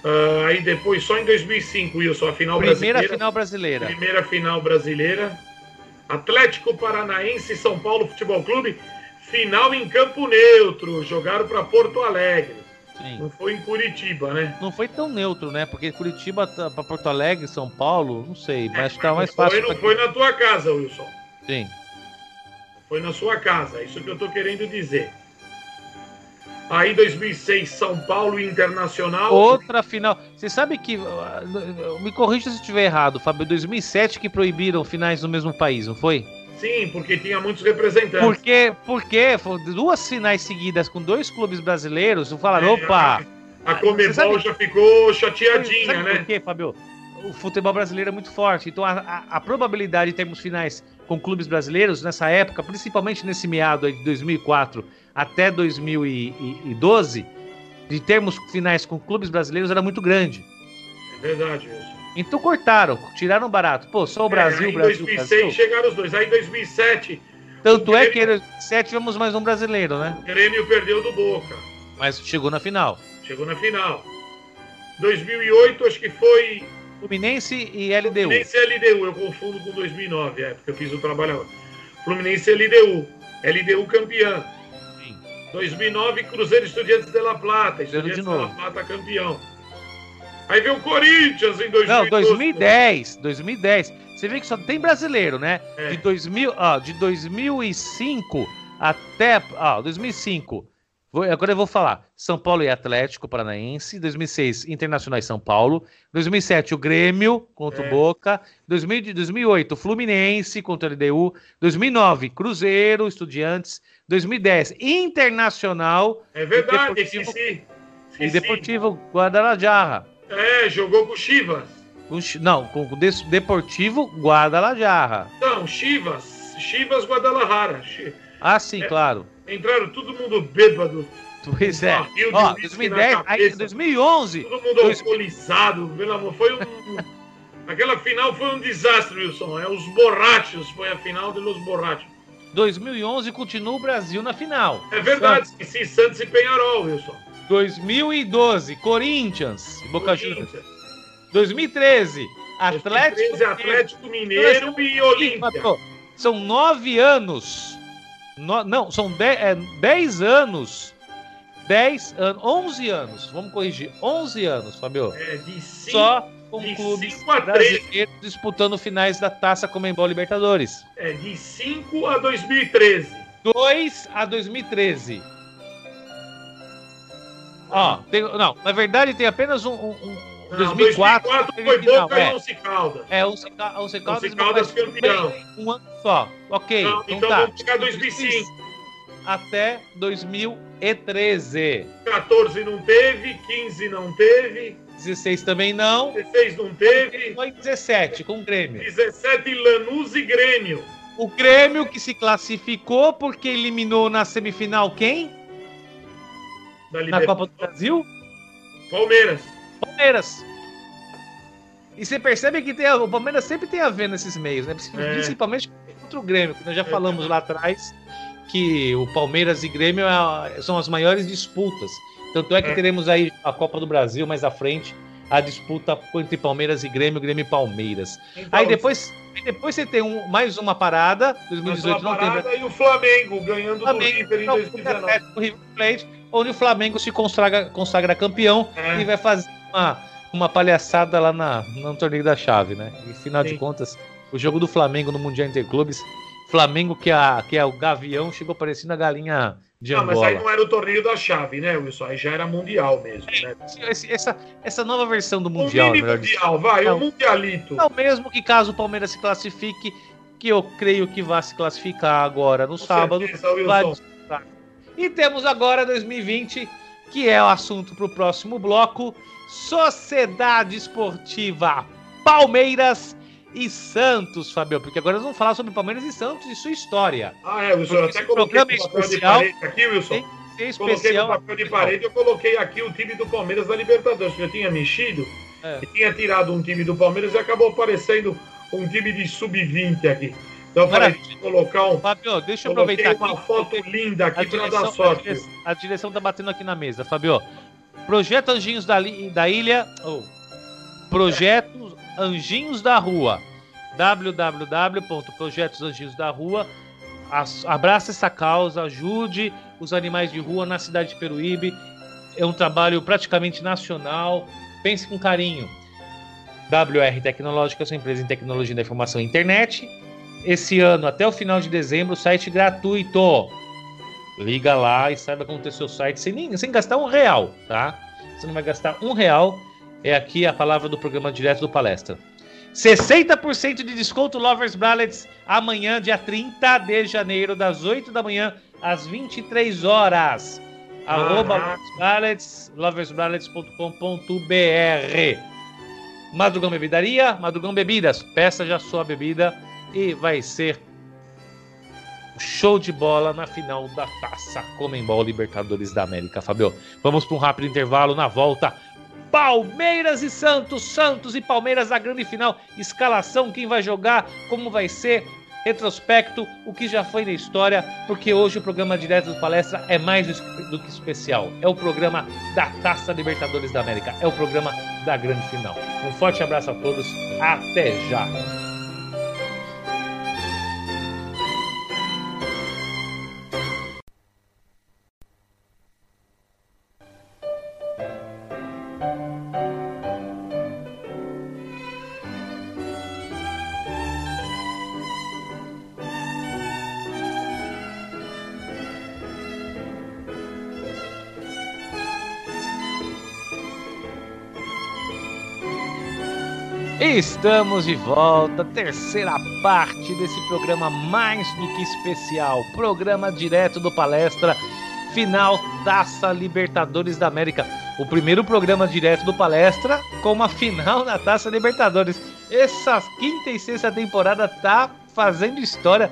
S5: Ah, aí depois, só em 2005, Wilson, a final
S4: Primeira
S5: brasileira.
S4: final brasileira.
S5: Primeira final brasileira. Atlético Paranaense e São Paulo Futebol Clube. Final em campo neutro. Jogaram para Porto Alegre.
S4: Sim.
S5: Não foi em Curitiba, né?
S4: Não foi tão neutro, né? Porque Curitiba tá pra Porto Alegre, São Paulo, não sei, mas acho que
S5: Não
S4: mais
S5: foi,
S4: fácil.
S5: não
S4: pra-
S5: foi na tua casa, Wilson.
S4: Sim.
S5: Foi na sua casa, é isso que eu tô querendo dizer. Aí 2006, São Paulo Internacional.
S4: Outra final. Você sabe que. ah, Me corrija se estiver errado, Fábio. 2007 que proibiram finais no mesmo país, não foi?
S5: Sim, porque tinha muitos representantes.
S4: Porque, porque duas finais seguidas com dois clubes brasileiros. Falaram,
S5: É,
S4: opa!
S5: A
S4: Você
S5: Comebol
S4: sabe-
S5: já ficou chateadinha,
S4: Sabe
S5: né?
S4: por quê, Fábio? O futebol brasileiro é muito forte. Então a, a- a probabilidade de termos finais com clubes brasileiros nessa época, principalmente nesse meado aí de 2004 até 2012, de termos finais com clubes brasileiros era muito grande.
S5: É verdade, Wilson.
S4: Então cortaram, tiraram barato. Pô, só o Brasil,
S5: é, aí em
S4: Brasil,
S5: 2006
S4: Brasil.
S5: chegaram os dois. Aí em 2007,
S4: Tanto
S5: o
S4: é que em
S5: Grêmio-
S4: 2007 tivemos mais um brasileiro, né?
S5: o Grêmio perdeu do Boca.
S4: Mas chegou na final.
S5: Chegou na final. 2008, acho que foi
S4: Fluminense e LDU.
S5: Fluminense e LDU. Eu confundo com 2009, é, porque eu fiz o trabalho agora. Fluminense e LDU. LDU campeã.
S4: Sim.
S5: 2009, Cruzeiro Estudiantes de La Plata.
S4: Cruzeiro de
S5: Estudiantes de La. Plata campeão. Aí veio o Corinthians em 2012.
S4: Não, 2010, 2010. Você vê que só tem brasileiro, né?
S5: É.
S4: De 2000, ó, de 2005 até, ó, 2005. Vou- agora eu vou falar. São Paulo e Atlético Paranaense, 2006 Internacional e São Paulo, 2007 o Grêmio contra
S5: É.
S4: o Boca, 2000, de 2008 Fluminense contra o LDU, 2009 Cruzeiro, Estudiantes, 2010 Internacional
S5: É verdade,
S4: Deportivo-
S5: esqueci.
S4: e
S5: Esqueci.
S4: Deportivo Guadalajara.
S5: É, jogou com o Chivas.
S4: Com não, com o Deportivo Guadalajara.
S5: Não, Chivas. Chivas Guadalajara.
S4: Ah, sim,
S5: É.
S4: claro.
S5: Entraram todo mundo bêbado.
S4: Pois é. Ó,
S5: uísque
S4: 2010,
S5: na
S4: aí
S5: cabeça.
S4: 2011.
S5: Todo mundo
S4: Dois-
S5: alcoolizado, pelo amor. Foi um. Aquela final foi um desastre, Wilson. É os borrachos, foi a final de los borrachos.
S4: 2011 continua o Brasil na final.
S5: É verdade, esqueci Santos e Penharol, Wilson.
S4: 2012, Corinthians, Boca Juniors. 2013, Atlético,
S5: 2013, Atlético Mineiro e Olímpia.
S4: São nove anos. No, não, são dez, é, dez anos. 10 anos, 11 anos, vamos corrigir, 11 anos, Fabio.
S5: É, de cinco,
S4: Só com
S5: de
S4: clubes brasileiros disputando finais da Taça Comembol Libertadores.
S5: É, de 5 a 2013.
S4: 2 a 2013. Ó, tem- não, na verdade tem apenas um, um, um
S5: Não,
S4: 2004,
S5: 2004
S4: teve
S5: foi
S4: final,
S5: Boca
S4: é.
S5: e Once Caldas.
S4: É, Once Ca- Once Caldas,
S5: Once Caldas campeão.
S4: Um ano só. Ok,
S5: Não,
S4: então,
S5: então
S4: tá.
S5: vamos pegar 2005.
S4: Até 2013.
S5: 14 não teve, 15 não teve,
S4: 16 também não.
S5: 16 não teve,
S4: Foi 17 com o Grêmio.
S5: 17 Lanús e Grêmio.
S4: O Grêmio que se classificou porque eliminou na semifinal quem?
S5: Da
S4: Na. Copa do Brasil?
S5: Palmeiras.
S4: Palmeiras. E você percebe que tem a- o Palmeiras sempre tem a ver nesses meios, né?
S5: É.
S4: Principalmente contra o Grêmio, que nós já falamos lá atrás que o Palmeiras e Grêmio é são as maiores disputas. Tanto é que
S5: É.
S4: teremos aí a Copa do Brasil mais à frente, a disputa entre Palmeiras e Grêmio, Grêmio e Palmeiras.
S5: Então,
S4: Aí depois, depois você tem um- mais uma parada,
S5: nós
S4: 2018 não tem
S5: e o Flamengo ganhando do
S4: Flamengo,
S5: River em
S4: não,
S5: 2019.
S4: Atlético, River Plate, onde o Flamengo se consagra, consagra campeão
S5: É.
S4: e vai fazer uma, uma palhaçada lá na, no torneio da chave, né? E final de contas, o jogo do Flamengo no Mundial Interclubes, Flamengo que, a, que é o Gavião, chegou parecendo a galinha de
S5: Não, mas aí
S4: Angola.
S5: não era o torneio da chave, né, Wilson? Aí já era mundial mesmo, né?
S4: Esse- essa, essa nova versão do
S5: O
S4: Mundial,
S5: mini
S4: melhor dizendo.
S5: mundial, vai,
S4: Não.
S5: o mundialito.
S4: Não, mesmo que caso o Palmeiras se classifique, que eu creio que vai se classificar agora no
S5: Com
S4: sábado,
S5: certeza,
S4: vai. E temos agora 2020, que é o assunto para o próximo bloco: Sociedade Esportiva Palmeiras e Santos, Fabio. Porque agora nós vamos falar sobre Palmeiras e Santos e sua história.
S5: Ah, é, Wilson, até coloquei
S4: programa
S5: no papel de
S4: especial.
S5: parede aqui, Wilson.
S4: Tem que ser
S5: Coloquei no
S4: especial.
S5: papel de parede, eu coloquei aqui o time do Palmeiras da Libertadores, que eu tinha mexido
S4: É.
S5: e tinha tirado um time do Palmeiras e acabou aparecendo um time de sub-20 aqui. Então eu falei,
S4: Maravilha.
S5: deixa eu colocar um.
S4: Fabio, deixa eu aproveitar
S5: uma
S4: aqui.
S5: foto linda
S4: A
S5: aqui para
S4: direção,
S5: dar
S4: a,
S5: sorte.
S4: direção, a direção tá batendo aqui na mesa, Fabio. Projeto Anjinhos da, da Ilha. ou Projeto Anjinhos da Rua. www.projetosanjinhos da Rua. As- Abraça essa causa, ajude os animais de rua na cidade de Peruíbe. É um trabalho praticamente nacional. Pense com carinho. WR Tecnológica, sua empresa em tecnologia da informação e internet. Esse ano, até o final de dezembro, site gratuito. Liga lá e saiba como ter seu site sem, nem, sem gastar um real, tá? Você não vai gastar um real. É aqui a palavra do programa direto do palestra. 60% de desconto Lovers Bralets amanhã, dia 30 de janeiro, das 8 da manhã às 23 horas. Arroba
S5: Ah.
S4: Bralets, loversbralets.com.br. Madrugão Bebidaria, Madrugão Bebidas. Peça já sua bebida e vai ser show de bola na final da Taça Comembol Libertadores da América, Fabio. Vamos para um rápido intervalo na volta. Palmeiras e Santos, Santos e Palmeiras na grande final. Escalação, quem vai jogar, como vai ser, retrospecto, o que já foi na história, porque hoje o programa direto do palestra é mais do que especial. É o programa da Taça Libertadores da América, é o programa da grande final. Um forte abraço a todos, até já. Estamos de volta, terceira parte desse programa mais do que especial, programa direto do palestra, final Taça Libertadores da América. O primeiro programa direto do palestra com uma final na Taça Libertadores. Essa quinta e sexta temporada tá fazendo história,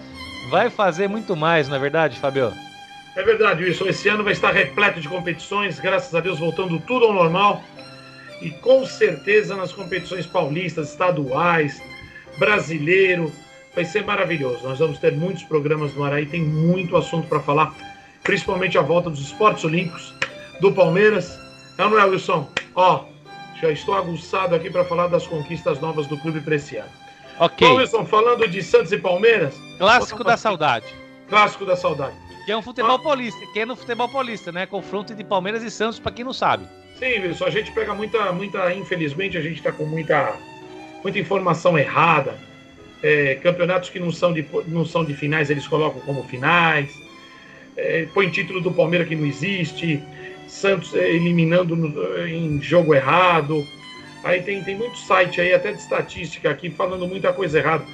S4: vai fazer muito mais, não é verdade, Fabio?
S5: É verdade, Wilson. Esse ano vai estar repleto de competições, graças a Deus voltando tudo ao normal. E com certeza nas competições paulistas, estaduais, brasileiro, vai ser maravilhoso. Nós vamos ter muitos programas no Araí, tem muito assunto para falar, principalmente a volta dos esportes olímpicos do Palmeiras. Não, não é, Wilson? Ó, já estou aguçado aqui para falar das conquistas novas do clube para esse ano.
S4: Ok.
S5: Bom, Wilson, falando de Santos e Palmeiras.
S4: Clássico da saudade.
S5: Clássico da saudade.
S4: Que é um futebol paulista, que é no futebol paulista, né? Confronto de Palmeiras e Santos, para quem não sabe.
S5: Sim, Wilson, a gente pega muita, muita, infelizmente, a gente está com muita, muita informação errada. É, campeonatos que não são, de, não são de finais, eles colocam como finais. É, põe título do Palmeiras que não existe. Santos é, eliminando no, em jogo errado. Aí tem, tem muito site aí, até de estatística aqui, falando muita coisa errada.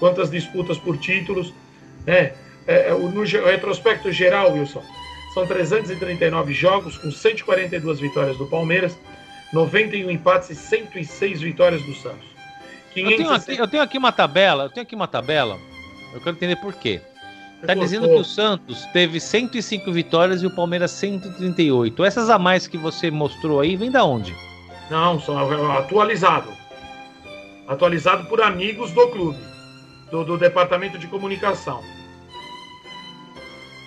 S5: Quantas disputas por títulos, né? É, no, no retrospecto geral, Wilson, são 339 jogos, com 142 vitórias do Palmeiras, 91 empates e 106 vitórias do Santos.
S4: Eu tenho, aqui, eu tenho aqui uma tabela, eu tenho aqui uma tabela, eu quero entender por quê. Tá dizendo que o Santos teve 105 vitórias e o Palmeiras 138. Essas a mais que você mostrou aí, vem da onde?
S5: Não, são atualizado. Atualizado por amigos do clube, do, do departamento de comunicação.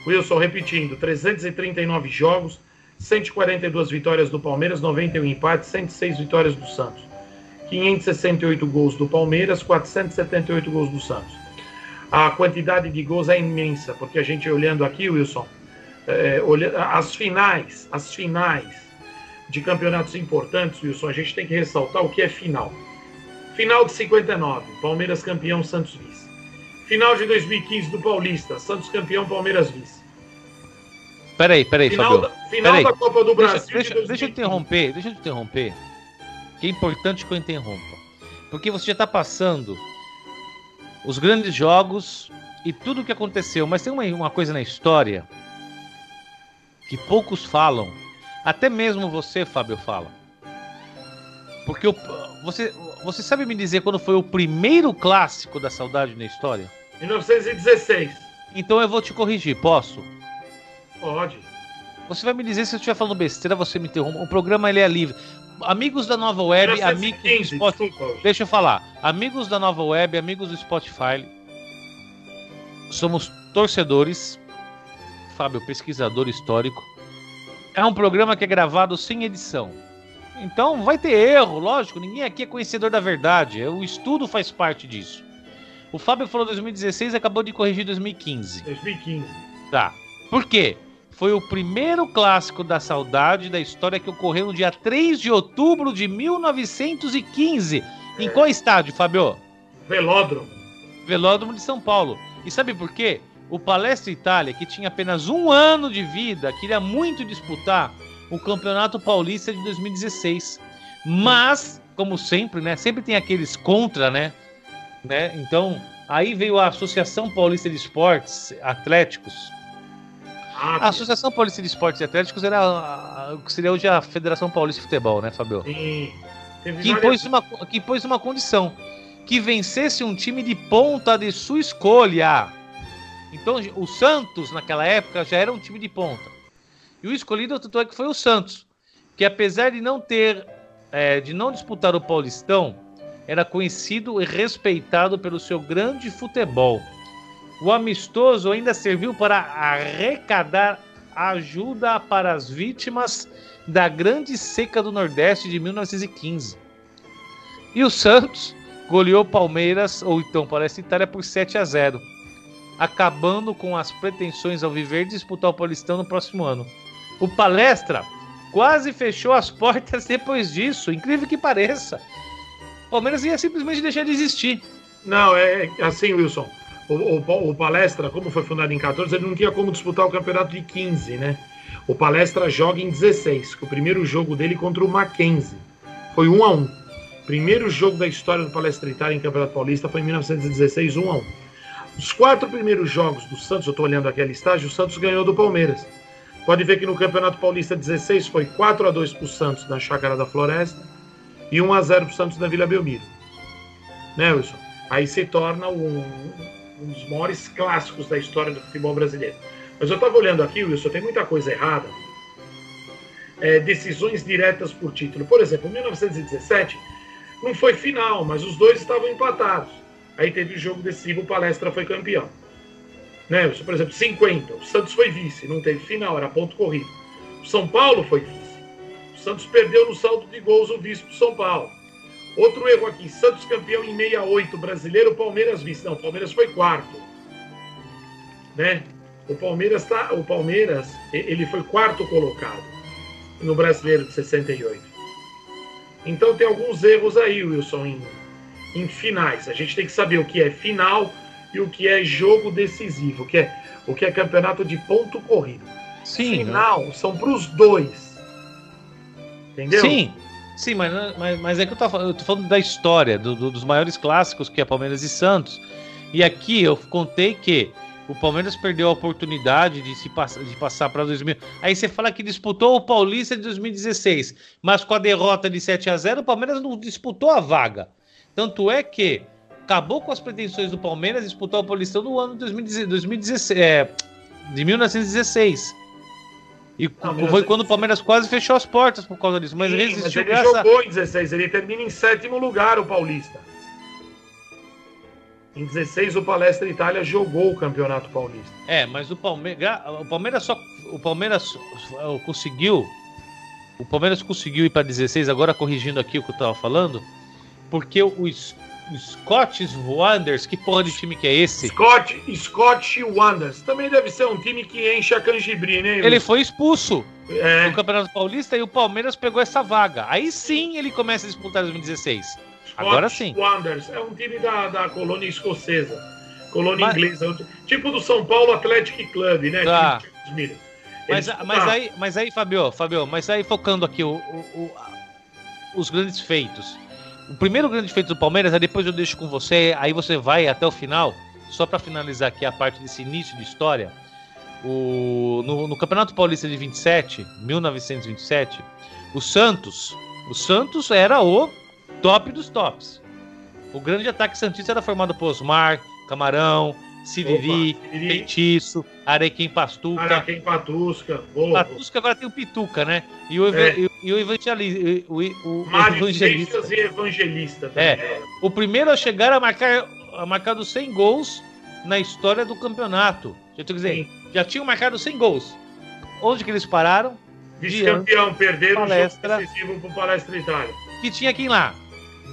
S5: Wilson, repetindo, 339 jogos, 142 vitórias do Palmeiras, 91 empates, 106 vitórias do Santos. 568 gols do Palmeiras, 478 gols do Santos. A quantidade de gols é imensa, porque a gente olhando aqui, Wilson, é, as finais, as finais de campeonatos importantes, Wilson, a gente tem que ressaltar o que é final. Final de 59, Palmeiras campeão, Santos vice. Final de 2015 do Paulista, Santos campeão, Palmeiras vice.
S4: Peraí, peraí,
S5: final
S4: Fabio.
S5: Da, final
S4: peraí.
S5: da Copa do Brasil.
S4: Deixa,
S5: de
S4: deixa, deixa eu interromper, deixa eu interromper. Que é importante que eu interrompa. Porque você já está passando os grandes jogos e tudo o que aconteceu. Mas tem uma, uma coisa na história que poucos falam. Até mesmo você, Fábio, fala. Porque o, você, você sabe me dizer quando foi o primeiro clássico da saudade na história?
S5: 1916.
S4: Então eu vou te corrigir, posso?
S5: Pode.
S4: Você vai me dizer se eu estiver falando besteira, você me interrompe. O programa ele é livre. Amigos da Nova Web, amigos do Spotify. Deixa eu falar. Amigos da Nova Web, amigos do Spotify. Somos torcedores. Fábio, pesquisador histórico. É um programa que é gravado sem edição. Então vai ter erro, lógico. Ninguém aqui é conhecedor da verdade. O estudo faz parte disso. O Fábio falou 2016 e acabou de corrigir 2015.
S5: 2015.
S4: Tá. Por quê? Foi o primeiro clássico da saudade da história que ocorreu no dia 3 de outubro de 1915. É. Em qual estádio, Fabio?
S5: Velódromo.
S4: Velódromo de São Paulo. E sabe por quê? O Palestra Itália, que tinha apenas um ano de vida, queria muito disputar o Campeonato Paulista de 2016. Mas, como sempre, né? Sempre tem aqueles contra, né? né? Então, aí veio a Associação Paulista de Esportes Atléticos, a Associação Paulista de Esportes e Atléticos era o que seria hoje a Federação Paulista de Futebol, né, Fabio?
S5: Sim.
S4: Que impôs, uma, que impôs uma condição: que vencesse um time de ponta de sua escolha. Então, o Santos, naquela época, já era um time de ponta. E o escolhido, tanto é que foi o Santos, que apesar de não ter, é, de não disputar o Paulistão, era conhecido e respeitado pelo seu grande futebol. O amistoso ainda serviu para arrecadar ajuda para as vítimas da Grande Seca do Nordeste de 1915. E o Santos goleou Palmeiras, ou então parece Itália, por 7 a 0, acabando com as pretensões ao viver disputar o Paulistão no próximo ano. O Palestra quase fechou as portas depois disso, incrível que pareça. O Palmeiras ia simplesmente deixar de existir.
S5: Não, é assim, Wilson o, o, o, Palestra, como foi fundado em 14, ele não tinha como disputar o campeonato de 15, né? O Palestra joga em 16, que o primeiro jogo dele contra o Mackenzie foi 1 a 1 Primeiro jogo da história do Palestra Itália em Campeonato Paulista foi em 1916, 1 a 1 Os quatro primeiros jogos do Santos, eu estou olhando aqui a listagem, o Santos ganhou do Palmeiras. Pode ver que no Campeonato Paulista 16 foi 4 a 2 para o Santos na Chácara da Floresta e 1 a 0 para o Santos na Vila Belmiro. Né, Wilson? Aí se torna um, um dos maiores clássicos da história do futebol brasileiro. Mas eu estava olhando aqui, Wilson, tem muita coisa errada. É, decisões diretas por título. Por exemplo, em 1917 não foi final, mas os dois estavam empatados. Aí teve o jogo decisivo, o Palestra foi campeão. Né? Por exemplo, 50, o Santos foi vice, não teve final, era ponto corrido. O São Paulo foi vice. O Santos perdeu no saldo de gols o vice pro São Paulo. Outro erro aqui, Santos campeão em 68, brasileiro, Palmeiras vice. Não, Palmeiras foi quarto. Né? O Palmeiras tá, o Palmeiras, ele foi quarto colocado no Brasileiro de 68. Então tem alguns erros aí, Wilson, em, em finais. A gente tem que saber o que é final e o que é jogo decisivo, o que é, o que é campeonato de ponto corrido.
S4: Sim.
S5: Final né? são para os dois. Entendeu?
S4: Sim. Sim, mas, mas, mas é que eu tô, eu tô falando da história, do, do, dos maiores clássicos, que é Palmeiras e Santos. E aqui eu contei que o Palmeiras perdeu a oportunidade de, se pass de passar para 2000. Aí você fala que disputou o Paulista de 2016, mas com a derrota de 7 a 0 o Palmeiras não disputou a vaga. Tanto é que acabou com as pretensões do Palmeiras disputar o Paulistão no ano 2016, é, de 1916. E foi quando o Palmeiras quase fechou as portas por causa disso. Mas,
S5: Sim,
S4: resistiu
S5: mas ele jogou em 16, ele termina em sétimo lugar o Paulista. Em 16 o Palestra Itália jogou o Campeonato Paulista.
S4: É, mas o Palmeiras, o Palmeiras só o Palmeiras conseguiu o Palmeiras conseguiu ir para 16, agora corrigindo aqui o que eu estava falando, porque o, o Scottish Wanderers, que porra de time que é esse?
S5: Scott, Scott Wanderers. Também deve ser um time que enche a canjibrina, né?
S4: Ele foi expulso é. no Campeonato Paulista e o Palmeiras pegou essa vaga. Aí sim ele começa a disputar 2016. Scott Agora sim.
S5: Wanderers é um time da, da colônia escocesa. Colônia mas... inglesa. Tipo do São Paulo Athletic Club, né?
S4: Tá. Mas, mas, aí, mas aí, Fabio, Fabio, mas aí focando aqui o, o, o os grandes feitos. O primeiro grande feito do Palmeiras, aí depois eu deixo com você, aí você vai até o final, só para finalizar aqui a parte desse início de história. O, no, no, Campeonato Paulista de 27, 1927, o Santos, o Santos era o top dos tops. O grande ataque santista era formado por Osmar, Camarão, Siriri, Feitiço, Arequim Pastuca.
S5: Arequim Patusca.
S4: Patusca agora tem o Pituca, né? E o, é. e, o Evangelista. O, o,
S5: o Evangelista. e Evangelista
S4: também. É. O primeiro a chegar a marcar, a marcar dos 100 gols na história do campeonato. Já, dizer, já tinham marcado 100 gols. Onde que eles pararam?
S5: Vice-campeão, perderam palestra, o jogo decisivo pro Palestra Itália.
S4: Que tinha quem lá?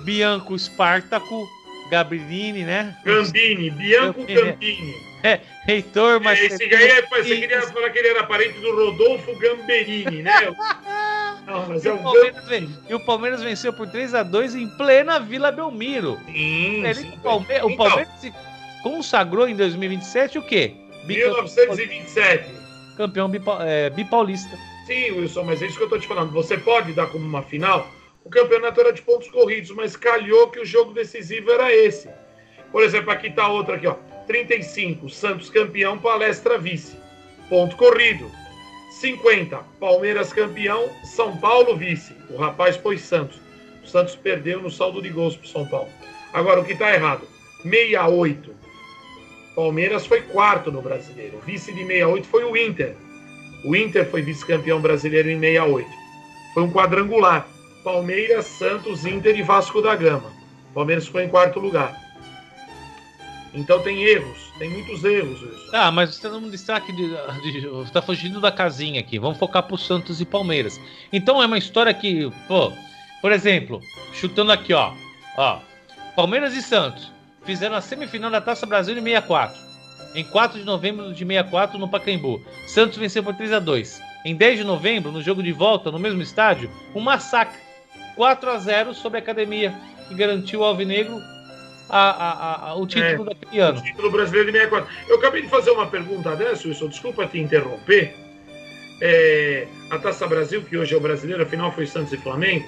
S4: Bianco Spartaco, Gabrini, né?
S5: Gambini, Bianco Gambini.
S4: É, Heitor
S5: Marcelino. Esse aí, é, você queria falar que ele era parente do Rodolfo Gamberini, né?
S4: Não, mas e, é o Palmeiras, e o Palmeiras venceu por 3x2 em plena Vila Belmiro.
S5: Sim,
S4: ele, sim, o, Palmeiras, então, o Palmeiras se consagrou em 2027 o quê?
S5: 1927.
S4: Campeão é, bipaulista.
S5: Sim, Wilson, mas é isso que eu tô te falando. Você pode dar como uma final o campeonato era de pontos corridos, mas calhou que o jogo decisivo era esse. Por exemplo, aqui está outra aqui, ó. 35, Santos campeão, Palestra vice. Ponto corrido. 50, Palmeiras campeão, São Paulo vice. O rapaz pôs Santos. O Santos perdeu no saldo de gols para São Paulo. Agora, o que está errado? 68. Palmeiras foi quarto no brasileiro. O vice de 68 foi o Inter. O Inter foi vice-campeão brasileiro em 68. Foi um quadrangular. Palmeiras, Santos, Inter e Vasco da Gama. Palmeiras ficou em quarto lugar. Então tem erros, tem muitos erros. Isso.
S4: Ah, mas você não destaque de, de, tá fugindo da casinha aqui. Vamos focar pro Santos e Palmeiras. Então é uma história que, pô, por exemplo, chutando aqui, ó, ó, Palmeiras e Santos fizeram a semifinal da Taça Brasil em 64. Em 4 de novembro de 64 no Pacaembu. Santos venceu por 3 a 2. Em 10 de novembro, no jogo de volta, no mesmo estádio, um massacre 4 a 0 sobre a academia, que garantiu ao Alvinegro a, a, a, o título é, daquele ano. O
S5: título brasileiro de 64. Eu acabei de fazer uma pergunta dessa, Wilson, desculpa te interromper. É, a Taça Brasil, que hoje é o brasileiro, afinal foi Santos e Flamengo.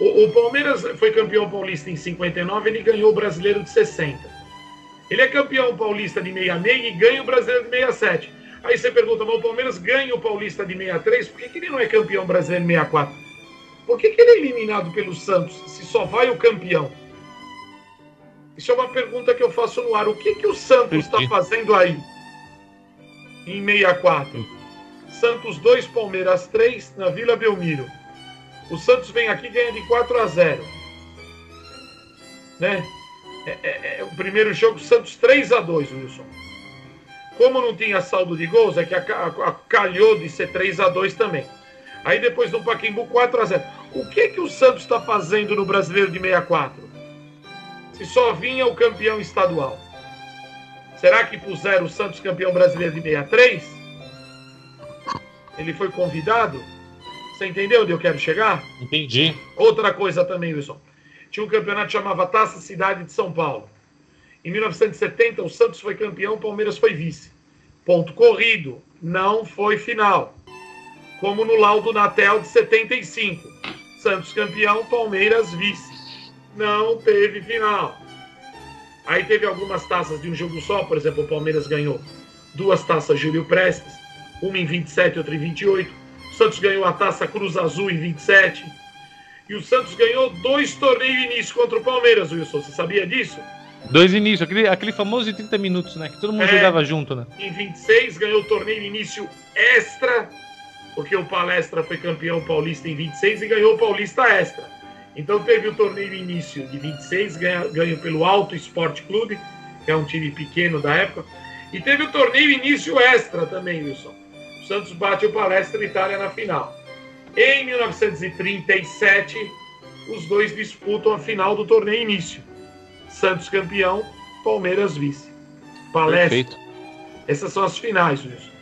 S5: O, o, Palmeiras foi campeão paulista em 59, ele ganhou o brasileiro de 60. Ele é campeão paulista de 66 e ganha o brasileiro de 67. Aí você pergunta, mas o Palmeiras ganha o paulista de 63, por que, que ele não é campeão brasileiro de 64? Por que, que ele é eliminado pelo Santos se só vai o campeão? Isso é uma pergunta que eu faço no ar. O que, que o Santos está fazendo aí? Em 64. Santos 2, Palmeiras 3, na Vila Belmiro. O Santos vem aqui e ganha de 4 a 0. Né? É, é, é, o primeiro jogo, Santos 3 a 2 Wilson. Como não tinha saldo de gols, é que a, a, a calhou de ser 3 a 2 também. Aí depois no Paquimbu 4 a 0 O que que o Santos está fazendo no Brasileiro de 64? Se só vinha o campeão estadual. Será que puseram o Santos campeão brasileiro de 63? Ele foi convidado? Você entendeu onde eu quero chegar?
S4: Entendi.
S5: Outra coisa também, Wilson. Tinha um campeonato que chamava Taça Cidade de São Paulo. Em 1970, o Santos foi campeão, o Palmeiras foi vice. Ponto corrido, não foi final. Como no laudo Natel de 75. Santos campeão, Palmeiras vice. Não teve final. Aí teve algumas taças de um jogo só, por exemplo, o Palmeiras ganhou duas taças Júlio Prestes, uma em 27 e outra em 28. O Santos ganhou a taça Cruz Azul em 27. E o Santos ganhou dois torneios início contra o Palmeiras, Wilson. Você sabia disso?
S4: Dois inícios, aquele, aquele famoso de 30 minutos, né? Que todo mundo
S5: É.
S4: jogava junto, né?
S5: Em 26 ganhou o torneio início extra, porque o Palestra foi campeão paulista em 26 e ganhou o Paulista extra. Então teve o torneio início de 26, ganha, ganho pelo Alto Esporte Clube, que é um time pequeno da época. E teve o torneio início extra também, Wilson. O Santos bate o Palestra Itália na final. Em 1937, os dois disputam a final do torneio início. Santos campeão, Palmeiras vice. Palestra.
S4: Perfeito.
S5: Essas são as finais, Wilson.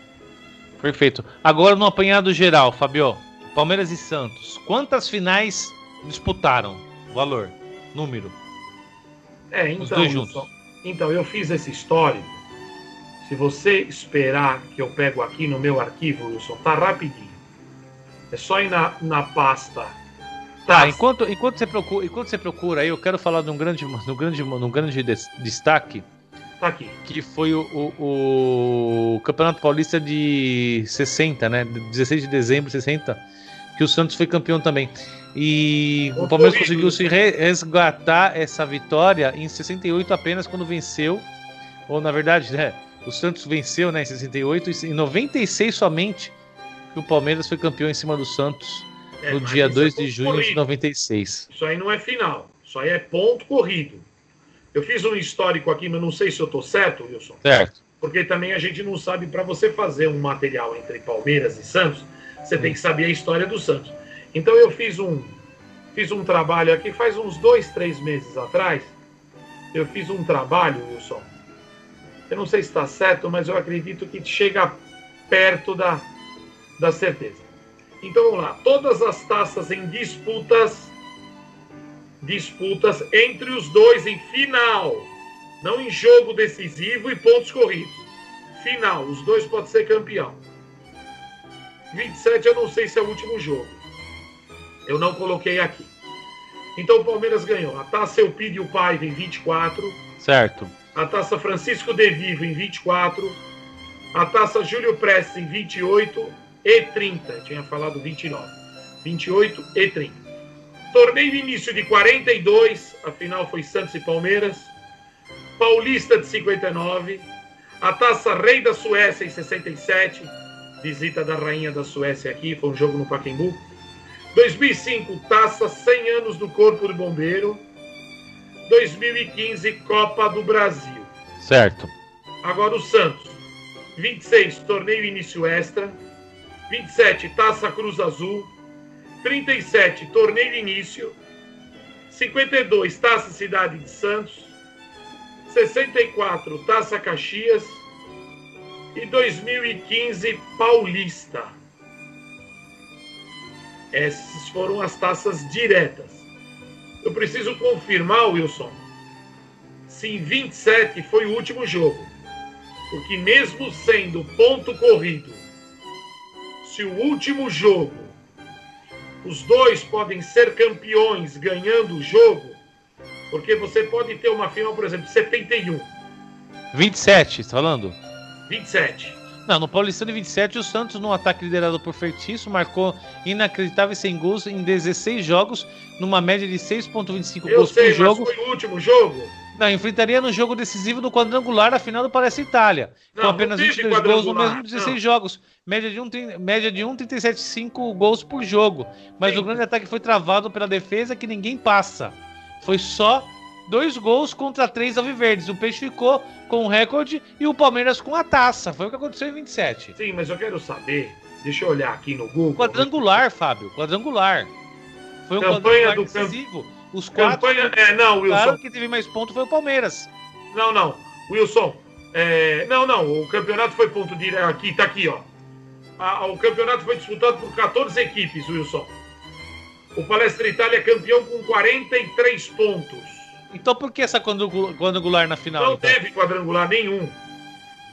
S4: Perfeito. Agora no apanhado geral, Fabio. Palmeiras e Santos. Quantas finais disputaram? Valor, número.
S5: É, então,
S4: Os dois juntos.
S5: então eu fiz esse histórico. Se você esperar que eu pego aqui no meu arquivo, Wilson, tá rapidinho. É só ir na, na pasta.
S4: Tá, enquanto, enquanto, você procura, enquanto você procura aí, eu quero falar de um grande, de um grande, de um grande des- destaque,
S5: Tá aqui.
S4: que foi o, o- o Campeonato Paulista de 60, né? De 16 de dezembro de 60, que o Santos foi campeão também. E o Palmeiras conseguiu se re- resgatar essa vitória em 68 apenas quando venceu, ou na verdade, né? O Santos venceu né, em 68 e em 96 somente que o Palmeiras foi campeão em cima do Santos
S5: É,
S4: no dia
S5: isso
S4: 2
S5: é
S4: de junho de
S5: corrido.
S4: 96.
S5: Isso aí não é final. Isso aí é ponto corrido. Eu fiz um histórico aqui, mas não sei se eu tô certo, Wilson.
S4: Certo.
S5: Porque também a gente não sabe, para você fazer um material entre Palmeiras e Santos, você tem que saber a história do Santos. Então eu fiz um, fiz um trabalho aqui faz uns dois, três meses atrás. Eu fiz um trabalho, Wilson. Eu não sei se está certo, mas eu acredito que chega perto da, da certeza. Então vamos lá. Todas as taças em disputas, disputas entre os dois em final não em jogo decisivo e pontos corridos. Final, os dois podem ser campeão. 27 eu não sei se é o último jogo. Eu não coloquei aqui. Então o Palmeiras ganhou. A taça Eupídio Paiva em 24,
S4: Certo.
S5: a taça Francisco De Vivo em 24, a taça Júlio Prestes em 28 e 30. Eu tinha falado 29. 28 e 30. Torneio início de 42, a final foi Santos e Palmeiras. Paulista de 59, a Taça Rei da Suécia em 67, visita da Rainha da Suécia aqui, foi um jogo no Pacaembu. 2005, Taça 100 anos do Corpo de Bombeiro. 2015, Copa do Brasil.
S4: Certo.
S5: Agora o Santos. 26, torneio início extra. 27, Taça Cruz Azul. 37, torneio início. 52, Taça Cidade de Santos. 64, Taça Caxias. E 2015, Paulista. Essas foram as taças diretas. Eu preciso confirmar, Wilson, se em 27 foi o último jogo. Porque mesmo sendo ponto corrido, se o último jogo, os dois podem ser campeões ganhando o jogo, porque você pode ter uma final, por exemplo, 71,
S4: 27, tá falando?
S5: 27.
S4: Não, no Paulistano em 27, o Santos, num ataque liderado por Fertiço, marcou inacreditáveis 100 gols em 16 jogos, numa média de 6,25
S5: Eu
S4: gols
S5: sei,
S4: por jogo.
S5: foi o último jogo.
S4: Não, enfrentaria no jogo decisivo do quadrangular a final do Parece Itália,
S5: Não,
S4: com apenas
S5: teve
S4: 22 gols no mesmo 16
S5: não.
S4: jogos, média de 1, tri- média de 1,37,5 gols por jogo. Mas
S5: Sim.
S4: o grande ataque foi travado pela defesa que ninguém passa. Foi só dois gols contra três alviverdes. O Peixe ficou com o recorde e o Palmeiras com a taça. Foi o que aconteceu em 27.
S5: Sim, mas eu quero saber. Deixa eu olhar aqui no Google.
S4: Quadrangular, Fábio, quadrangular. Foi um
S5: Campanha
S4: quadrangular
S5: do
S4: decisivo. Os quatro.
S5: Campanha. É, não, Wilson.
S4: Claro que teve mais ponto foi o Palmeiras.
S5: Não, não. Wilson. é, não, não. O campeonato foi ponto direto. Aqui, tá aqui, ó. A- o campeonato foi disputado por 14 equipes, Wilson. O Palestra Itália é campeão com 43 pontos.
S4: Então por que essa quadrangu- quadrangular na final?
S5: Não
S4: então?
S5: teve quadrangular nenhum.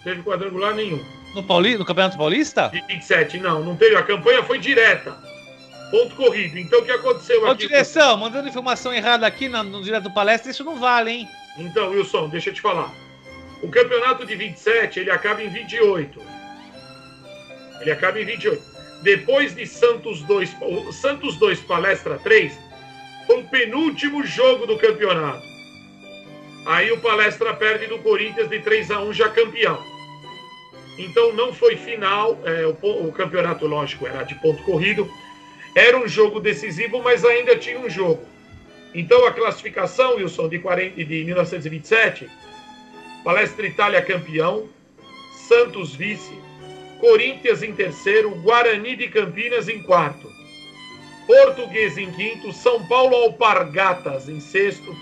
S5: Teve quadrangular nenhum.
S4: No, Pauli... no Campeonato Paulista?
S5: De 27, não, não teve. A campanha foi direta. Ponto corrido. Então o que aconteceu
S4: Ô,
S5: aqui?
S4: direção, mandando informação errada aqui no, no direto do palestra, isso não vale, hein?
S5: Então, Wilson, deixa eu te falar. O campeonato de 27, ele acaba em 28. Ele acaba em 28. Depois de Santos 2, o Santos 2 Palestra 3, foi o penúltimo jogo do campeonato. Aí o Palestra perde do Corinthians de 3 a 1 já campeão. Então não foi final, é, o, o campeonato, lógico, era de ponto corrido. Era um jogo decisivo, mas ainda tinha um jogo. Então a classificação, Wilson, de, 40, de 1927, Palestra Itália campeão, Santos vice, Corinthians em terceiro, Guarani de Campinas em quarto, Português em quinto, São Paulo Alpargatas em sexto,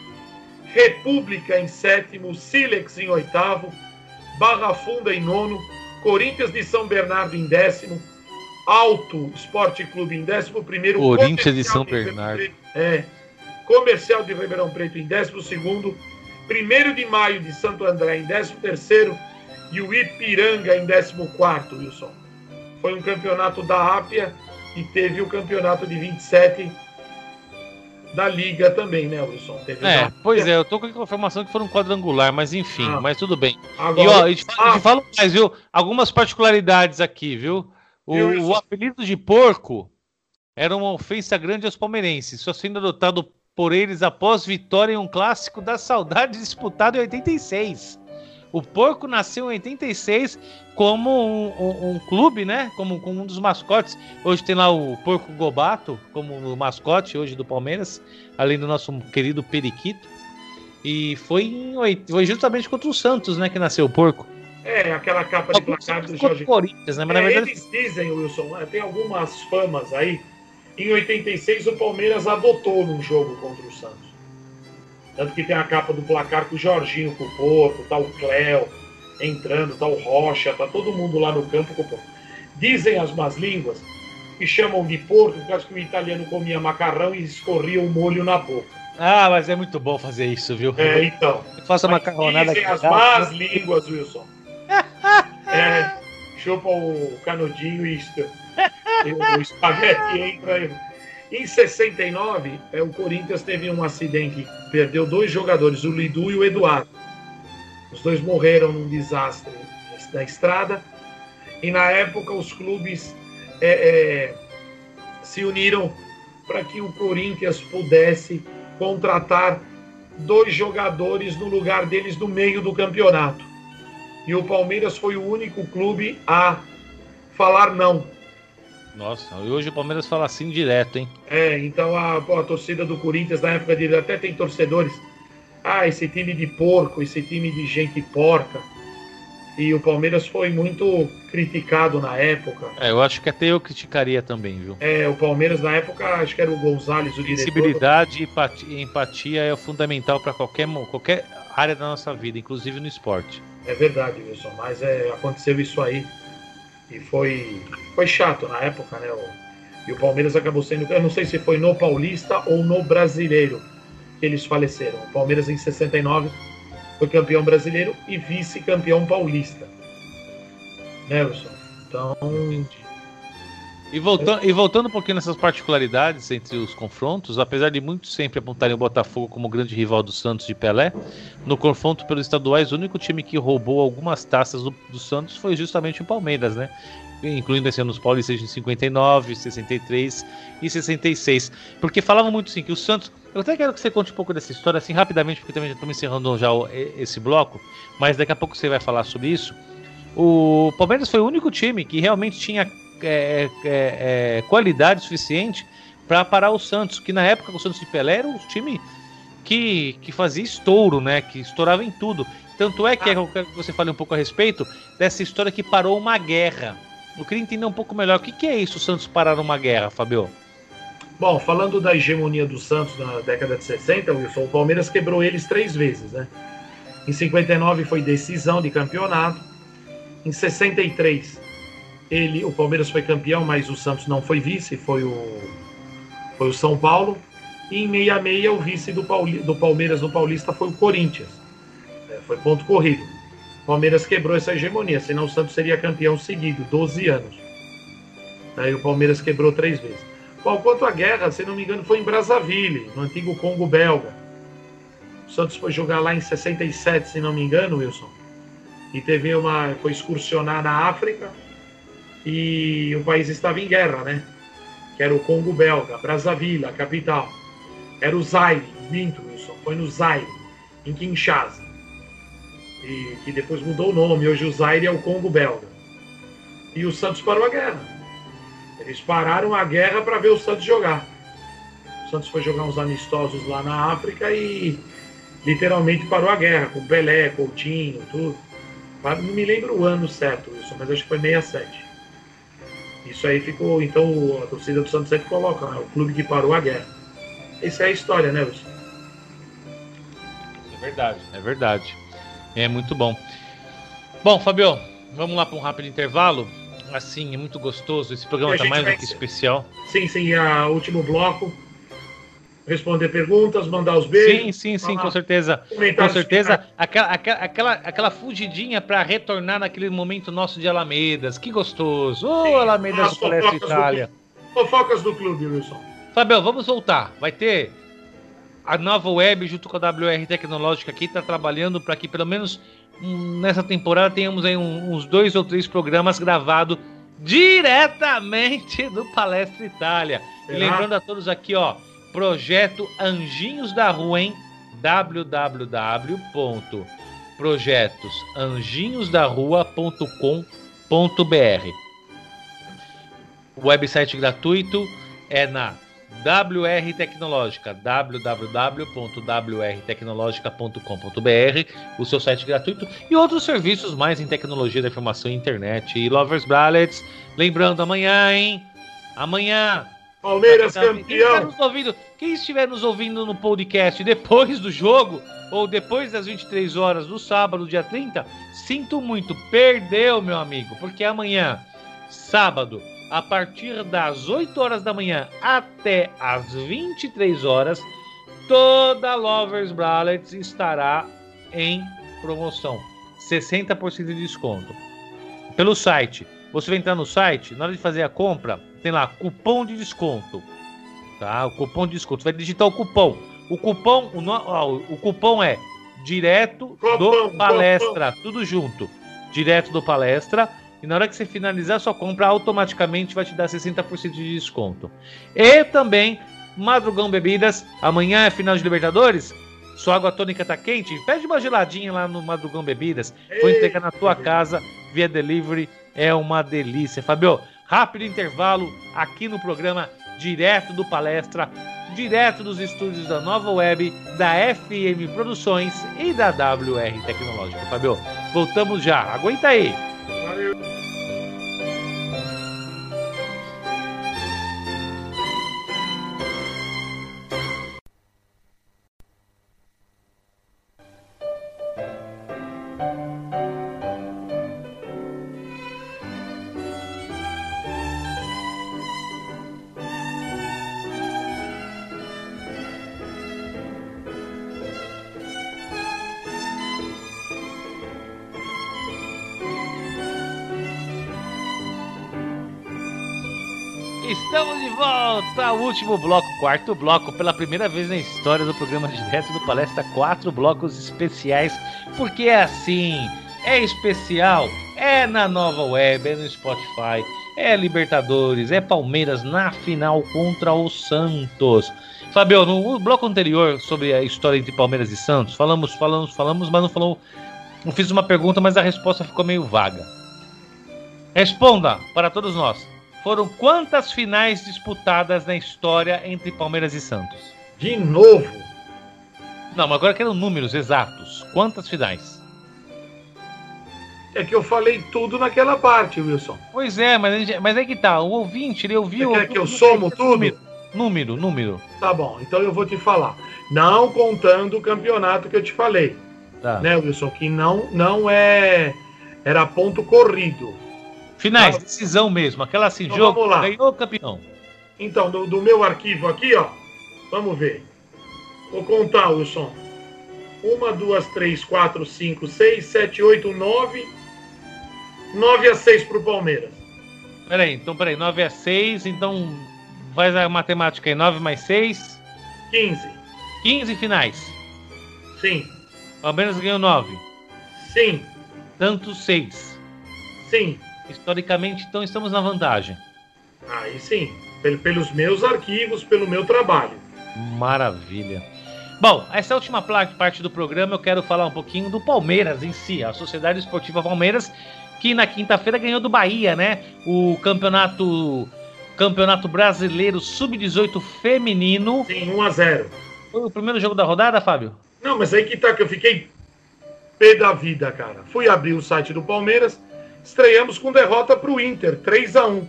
S5: República em sétimo, Silex em oitavo, Barra Funda em nono, Corinthians de São Bernardo em décimo, Alto Esporte Clube em décimo primeiro,
S4: Corinthians de São Bernardo.
S5: Preto- É, Comercial de Ribeirão Preto em décimo segundo, primeiro de maio de Santo André em décimo terceiro e o Ipiranga em décimo quarto, Wilson. Foi um campeonato da Ápia e teve o campeonato de 27 da Liga também, né, Wilson? Teve
S4: É,
S5: da-
S4: pois é, eu tô com a informação que foram um quadrangular, mas enfim,
S5: Ah.
S4: mas tudo bem.
S5: Agora,
S4: E ó, eu te, falo- eu te
S5: Ah.
S4: falo mais, viu? Algumas particularidades aqui, viu? O, o apelido de porco era uma ofensa grande aos palmeirenses, só sendo adotado por eles após vitória em um clássico da saudade disputado em 86. O porco nasceu em 86 como um, um- um clube, né? Como, como um dos mascotes. Hoje tem lá o Porco Gobato como o mascote hoje do Palmeiras, além do nosso querido Periquito. E foi, em foi justamente contra o Santos, né? Que nasceu o porco.
S5: É aquela capa de placar do Jorge
S4: o Corinthians, né? Mas na
S5: É,
S4: verdade
S5: eles dizem, Wilson, né, tem algumas famas aí. Em 86, o Palmeiras adotou num jogo contra o Santos. Tanto que tem a capa do placar com o Jorginho com o Porco, tá o Cléo entrando, tá o Rocha, tá todo mundo lá no campo com o Porco. Dizem as más línguas que chamam de porco por causa que o italiano comia macarrão e escorria o molho na boca.
S4: Ah, mas é muito bom fazer isso, viu?
S5: É, então.
S4: Faça macarronada
S5: Dizem as
S4: tá?
S5: más línguas, Wilson. É, chupa o canudinho e o espaguete entra. Em 69, é, o Corinthians teve um acidente, perdeu dois jogadores, o Lidu e o Eduardo. Os dois morreram num desastre na estrada. E na época os clubes é, é, se uniram para que o Corinthians pudesse contratar dois jogadores no lugar deles no meio do campeonato. E o Palmeiras foi o único clube a falar não.
S4: Nossa, e hoje o Palmeiras fala assim direto, hein?
S5: É, então a, a torcida do Corinthians, na época dele, até tem torcedores. Ah, esse time de porco, esse time de gente porca. E o Palmeiras foi muito criticado na época.
S4: É, eu acho que até eu criticaria também, viu?
S5: É, o Palmeiras na época, acho que era o Gonzalez, o diretor.
S4: Sensibilidade e empati- empatia é fundamental para qualquer, qualquer área da nossa vida, inclusive no esporte.
S5: É verdade, Wilson, mas é, aconteceu isso aí. E foi, foi chato na época, né? O, e o Palmeiras acabou sendo. Eu não sei se foi no Paulista ou no Brasileiro que eles faleceram. O Palmeiras em 69 foi campeão brasileiro e vice-campeão paulista. Né, Wilson? Então.
S4: E voltando, e voltando um pouquinho nessas particularidades entre os confrontos, apesar de muitos sempre apontarem o Botafogo como grande rival do Santos de Pelé, no confronto pelos estaduais, o único time que roubou algumas taças do, do Santos foi justamente o Palmeiras, né? Incluindo esse ano os paulistas em 59, 63 e 66. Porque falavam muito assim que o Santos. Eu até quero que você conte um pouco dessa história, assim, rapidamente, porque também já estamos encerrando já esse bloco, mas daqui a pouco você vai falar sobre isso. O Palmeiras foi o único time que realmente tinha é, é, é, qualidade suficiente para parar o Santos, que na época o Santos de Pelé era um time que, que fazia estouro, né? Que estourava em tudo. Tanto é que eu quero que você fale um pouco a respeito dessa história que parou uma guerra. Eu queria entender um pouco melhor o que, que é isso, o Santos parar uma guerra, Fabio.
S5: Bom, falando da hegemonia do Santos na década de 60, Wilson, o Palmeiras quebrou eles três vezes, né? Em 59 foi decisão de campeonato. Em 63 ele, o Palmeiras foi campeão, mas o Santos não foi vice, foi o, foi o São Paulo. E em 66 o vice do, Pauli, do Palmeiras no Paulista foi o Corinthians. É, foi ponto corrido. O Palmeiras quebrou essa hegemonia, senão o Santos seria campeão seguido, 12 anos. Aí o Palmeiras quebrou três vezes. Bom, quanto à guerra, se não me engano, foi em Brazzaville, no antigo Congo belga. O Santos foi jogar lá em 67, se não me engano, Wilson. E teve uma. foi excursionar na África e o país estava em guerra, né? Que era o Congo belga, Brazzaville, a capital. Era o Zaire, minto, Wilson. Foi no Zaire, em Kinshasa. E que depois mudou o nome. Hoje o Zaire é o Congo belga. E o Santos parou a guerra eles pararam a guerra para ver o Santos jogar. O Santos foi jogar uns amistosos lá na África e literalmente parou a guerra, com Pelé, Coutinho, tudo. Não me lembro o ano certo, isso, mas acho que foi 67. Isso aí ficou, então a torcida do Santos sempre coloca, né? o clube que parou a guerra. Essa é a história, né, Wilson?
S4: É verdade, é verdade. É muito bom. Bom, Fabio, vamos lá para um rápido intervalo assim, é muito gostoso. Esse programa está mais do que especial.
S5: Sim, sim, a último bloco. Responder perguntas, mandar os beijos.
S4: Sim, sim, sim, com certeza. Com certeza. Aquela, aquela, aquela, aquela fugidinha para retornar naquele momento nosso de Alamedas. Que gostoso. Ô, oh, Alamedas do Palestra Itália.
S5: Do, fofocas do clube, Wilson.
S4: Fabel, vamos voltar. Vai ter a nova web junto com a WR Tecnológica aqui, está trabalhando para que pelo menos nessa temporada tenhamos aí uns dois ou três programas gravados diretamente do Palestra Itália. E lembrando a todos aqui, ó, projeto Anjinhos da Rua, hein? www.projetosanjinhosdarrua.com.br. O website gratuito é na WR Tecnológica, www.wrtecnologica.com.br, o seu site gratuito e outros serviços mais em tecnologia da informação internet. E Lovers Bralets, lembrando amanhã, hein? Amanhã.
S5: Palmeiras tá, campeão. Quem,
S4: ouvindo, quem estiver nos ouvindo no podcast depois do jogo ou depois das 23 horas do sábado, dia 30, sinto muito, perdeu, meu amigo, porque amanhã, sábado, a partir das 8 horas da manhã até as 23 horas, toda Lovers Bralets estará em promoção. 60% de desconto. Pelo site. Você vai entrar no site, na hora de fazer a compra, tem lá cupom de desconto. Tá? O cupom de desconto. Vai digitar o cupom. O cupom, o, ó, o cupom é direto do palestra, tudo junto. Direto do palestra e na hora que você finalizar sua compra, automaticamente vai te dar 60% de desconto. E também, Madrugão Bebidas, amanhã é final de Libertadores. Sua água tônica tá quente? Pede uma geladinha lá no Madrugão Bebidas. Vou entregar na tua casa via delivery. É uma delícia. Fabio, rápido intervalo aqui no programa, direto do palestra, direto dos estúdios da Nova Web, da FM Produções e da WR Tecnológica. Fabio, voltamos já. Aguenta aí. Estamos último bloco, quarto bloco, pela primeira vez na história do programa direto do Palestra, quatro blocos especiais, porque é assim, é especial, é na nova web, é no Spotify, é Libertadores, é Palmeiras na final contra o Santos. Fabio, no bloco anterior sobre a história entre Palmeiras e Santos, falamos, falamos, falamos, mas não falou, não fiz uma pergunta, mas a resposta ficou meio vaga. Responda para todos nós. Foram quantas finais disputadas na história entre Palmeiras e Santos?
S5: De novo?
S4: Não, mas agora quero números exatos. Quantas finais?
S5: É que eu falei tudo naquela parte, Wilson.
S4: Pois é, mas, mas é que tá. O ouvinte, ele ouviu.
S5: Você quer que eu somo tudo?
S4: Número, número, número.
S5: Tá bom, então eu vou te falar. Não contando o campeonato que eu te falei,
S4: Tá.
S5: né, Wilson? Que não, não é. Era ponto corrido.
S4: Finais,
S5: Tá.
S4: decisão mesmo. Aquela assim,
S5: Então
S4: jogo, ganhou o campeão.
S5: Então, do, do meu arquivo aqui, ó. Vamos ver. Vou contar, Wilson. Uma, duas, três, quatro, cinco, seis, sete, oito, nove. Nove a seis pro Palmeiras.
S4: Peraí, então peraí, 9 a 6, então faz a matemática aí, 9 mais 6,
S5: 15.
S4: 15 finais.
S5: Sim.
S4: Palmeiras ganhou 9,
S5: Sim.
S4: tanto 6.
S5: Sim.
S4: Historicamente, então estamos na vantagem.
S5: Aí sim. Pel- pelos meus arquivos, pelo meu trabalho.
S4: Maravilha. Bom, essa última parte do programa eu quero falar um pouquinho do Palmeiras em si, a Sociedade Esportiva Palmeiras, que na quinta-feira ganhou do Bahia, né? O campeonato Campeonato Brasileiro Sub-18 Feminino.
S5: Sim, 1 a 0.
S4: Foi o primeiro jogo da rodada, Fábio?
S5: Não, mas aí que tá que eu fiquei pé da vida, cara. Fui abrir o site do Palmeiras, estreamos com derrota pro Inter, 3 a 1 Aí
S4: E
S5: eu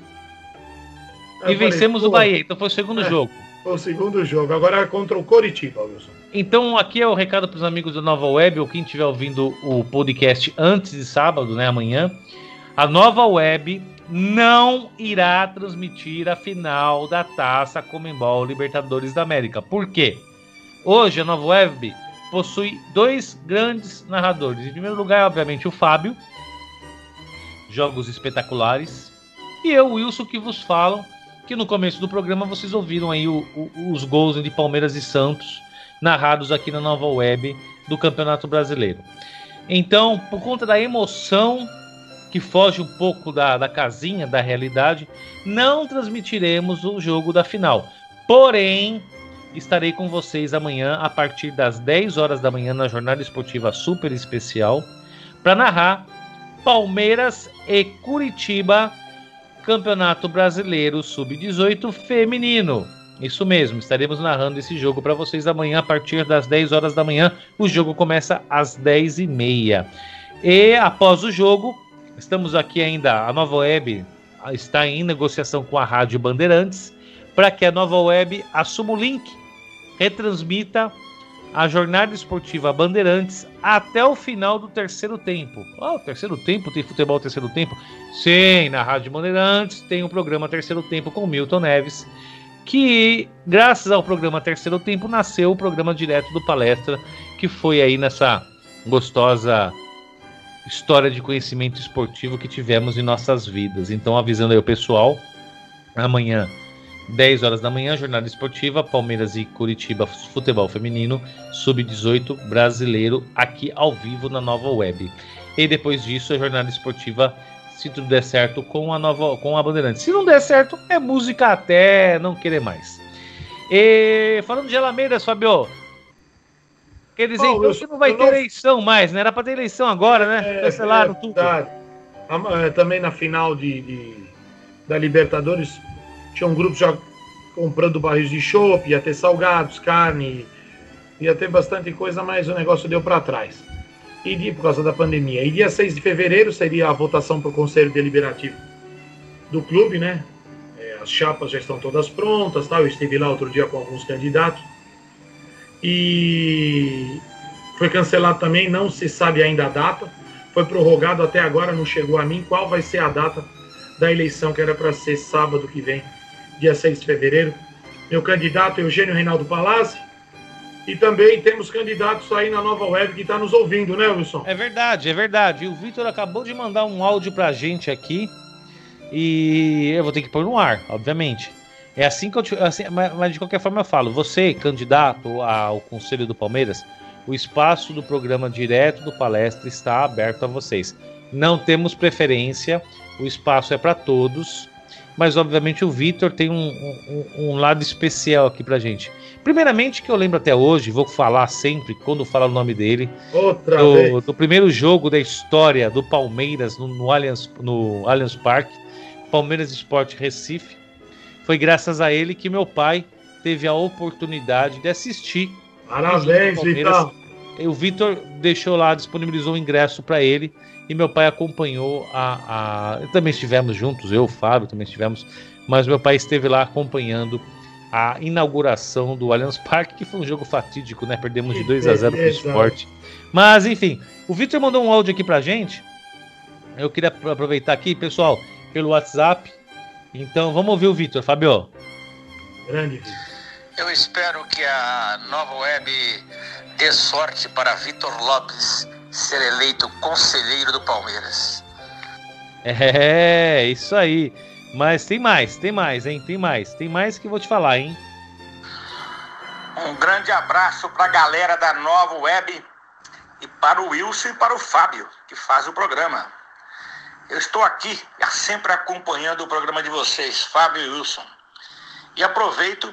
S5: falei,
S4: vencemos o Bahia, então foi o segundo
S5: É.
S4: jogo.
S5: Foi o segundo jogo, agora é contra o Coritiba, Wilson.
S4: Então, aqui é o recado para os amigos da Nova Web, ou quem estiver ouvindo o podcast antes de sábado, né, amanhã. A Nova Web não irá transmitir a final da Taça Comembol Libertadores da América. Por quê? Hoje a Nova Web possui dois grandes narradores. Em primeiro lugar, obviamente, o Fábio, jogos espetaculares, e eu, Wilson, que vos falam que no começo do programa vocês ouviram aí o- o- os gols de Palmeiras e Santos narrados aqui na nova web do Campeonato Brasileiro. Então, por conta da emoção que foge um pouco da, da casinha, da realidade, não transmitiremos o jogo da final. Porém, estarei com vocês amanhã a partir das 10 horas da manhã na jornada esportiva super especial para narrar Palmeiras e Curitiba Campeonato Brasileiro Sub-18 Feminino. Isso mesmo, estaremos narrando esse jogo para vocês amanhã a partir das 10 horas da manhã. O jogo começa às 10 e meia. E após o jogo, estamos aqui ainda, a Nova Web está em negociação com a Rádio Bandeirantes para que a Nova Web assuma o link, retransmita a jornada esportiva Bandeirantes até o final do terceiro tempo. Ah, o terceiro tempo? Tem futebol terceiro tempo? Sim, na Rádio Bandeirantes tem o programa Terceiro Tempo com Milton Neves, que graças ao programa Terceiro Tempo nasceu o programa direto do Palestra, que foi aí nessa gostosa história de conhecimento esportivo que tivemos em nossas vidas. Então, avisando aí o pessoal, amanhã 10 horas da manhã, jornada esportiva, Palmeiras e Curitiba Futebol Feminino, Sub-18 brasileiro, aqui ao vivo na nova web. E depois disso, a jornada esportiva, se tudo der certo, com a nova com a Bandeirante. Se não der certo, é música até não querer mais. E falando de Alameiras, Fabio. Quer dizer,
S5: Bom,
S4: então que não vai ter
S5: não-
S4: eleição mais, né? Era pra ter eleição agora, né? Cancelaram tudo.
S5: verdade. A- é, Também na final de, de- da Libertadores, tinha um grupo já comprando barris de chopp, ia ter salgados, carne, ia ter bastante coisa, mas o negócio deu para trás. E de, por causa da pandemia. E dia 6 de fevereiro seria a votação para o Conselho Deliberativo do clube, né? É, as chapas já estão todas prontas, tal. Eu estive lá outro dia com alguns candidatos. E foi cancelado também, não se sabe ainda a data. Foi prorrogado até agora, não chegou a mim qual vai ser a data da eleição, que era para ser sábado que vem, dia 6 de fevereiro. Meu candidato Eugênio Reinaldo Palazzi. E também temos candidatos aí na nova web que está nos ouvindo, né, Wilson?
S4: É verdade, é verdade. O Vitor acabou de mandar um áudio pra gente aqui. E eu vou ter que pôr no ar, obviamente. É assim que eu te, assim, mas de qualquer forma eu falo, você, candidato ao Conselho do Palmeiras, o espaço do programa direto do palestra está aberto a vocês. Não temos preferência, o espaço é para todos, mas obviamente o Vitor tem um, um, um lado especial aqui pra gente. Primeiramente, que eu lembro até hoje, vou falar sempre quando falar o nome dele,
S5: Outra
S4: do,
S5: vez.
S4: do primeiro jogo da história do Palmeiras no, no, Allianz, no Allianz Parque, Palmeiras Esporte Recife. Foi graças a ele que meu pai teve a oportunidade de assistir
S5: Parabéns, Vitão.
S4: O Vitor deixou lá, disponibilizou o ingresso para ele e meu pai acompanhou a, a. Também estivemos juntos, eu, o Fábio, também estivemos, mas meu pai esteve lá acompanhando a inauguração do Allianz Parque, que foi um jogo fatídico, né? Perdemos de 2 a 0 para o esporte. Mas, enfim, o Vitor mandou um áudio aqui pra gente. Eu queria aproveitar aqui, pessoal, pelo WhatsApp. Então, vamos ouvir o Vitor, Fabio.
S5: Grande Vitor.
S6: Eu espero que a nova web dê sorte para Vitor Lopes ser eleito conselheiro do Palmeiras.
S4: É, isso aí. Mas tem mais, tem mais, hein? Tem mais. Tem mais que vou te falar, hein?
S6: Um grande abraço para a galera da nova web e para o Wilson e para o Fábio, que faz o programa. Eu estou aqui sempre acompanhando o programa de vocês, Fábio e Wilson. E aproveito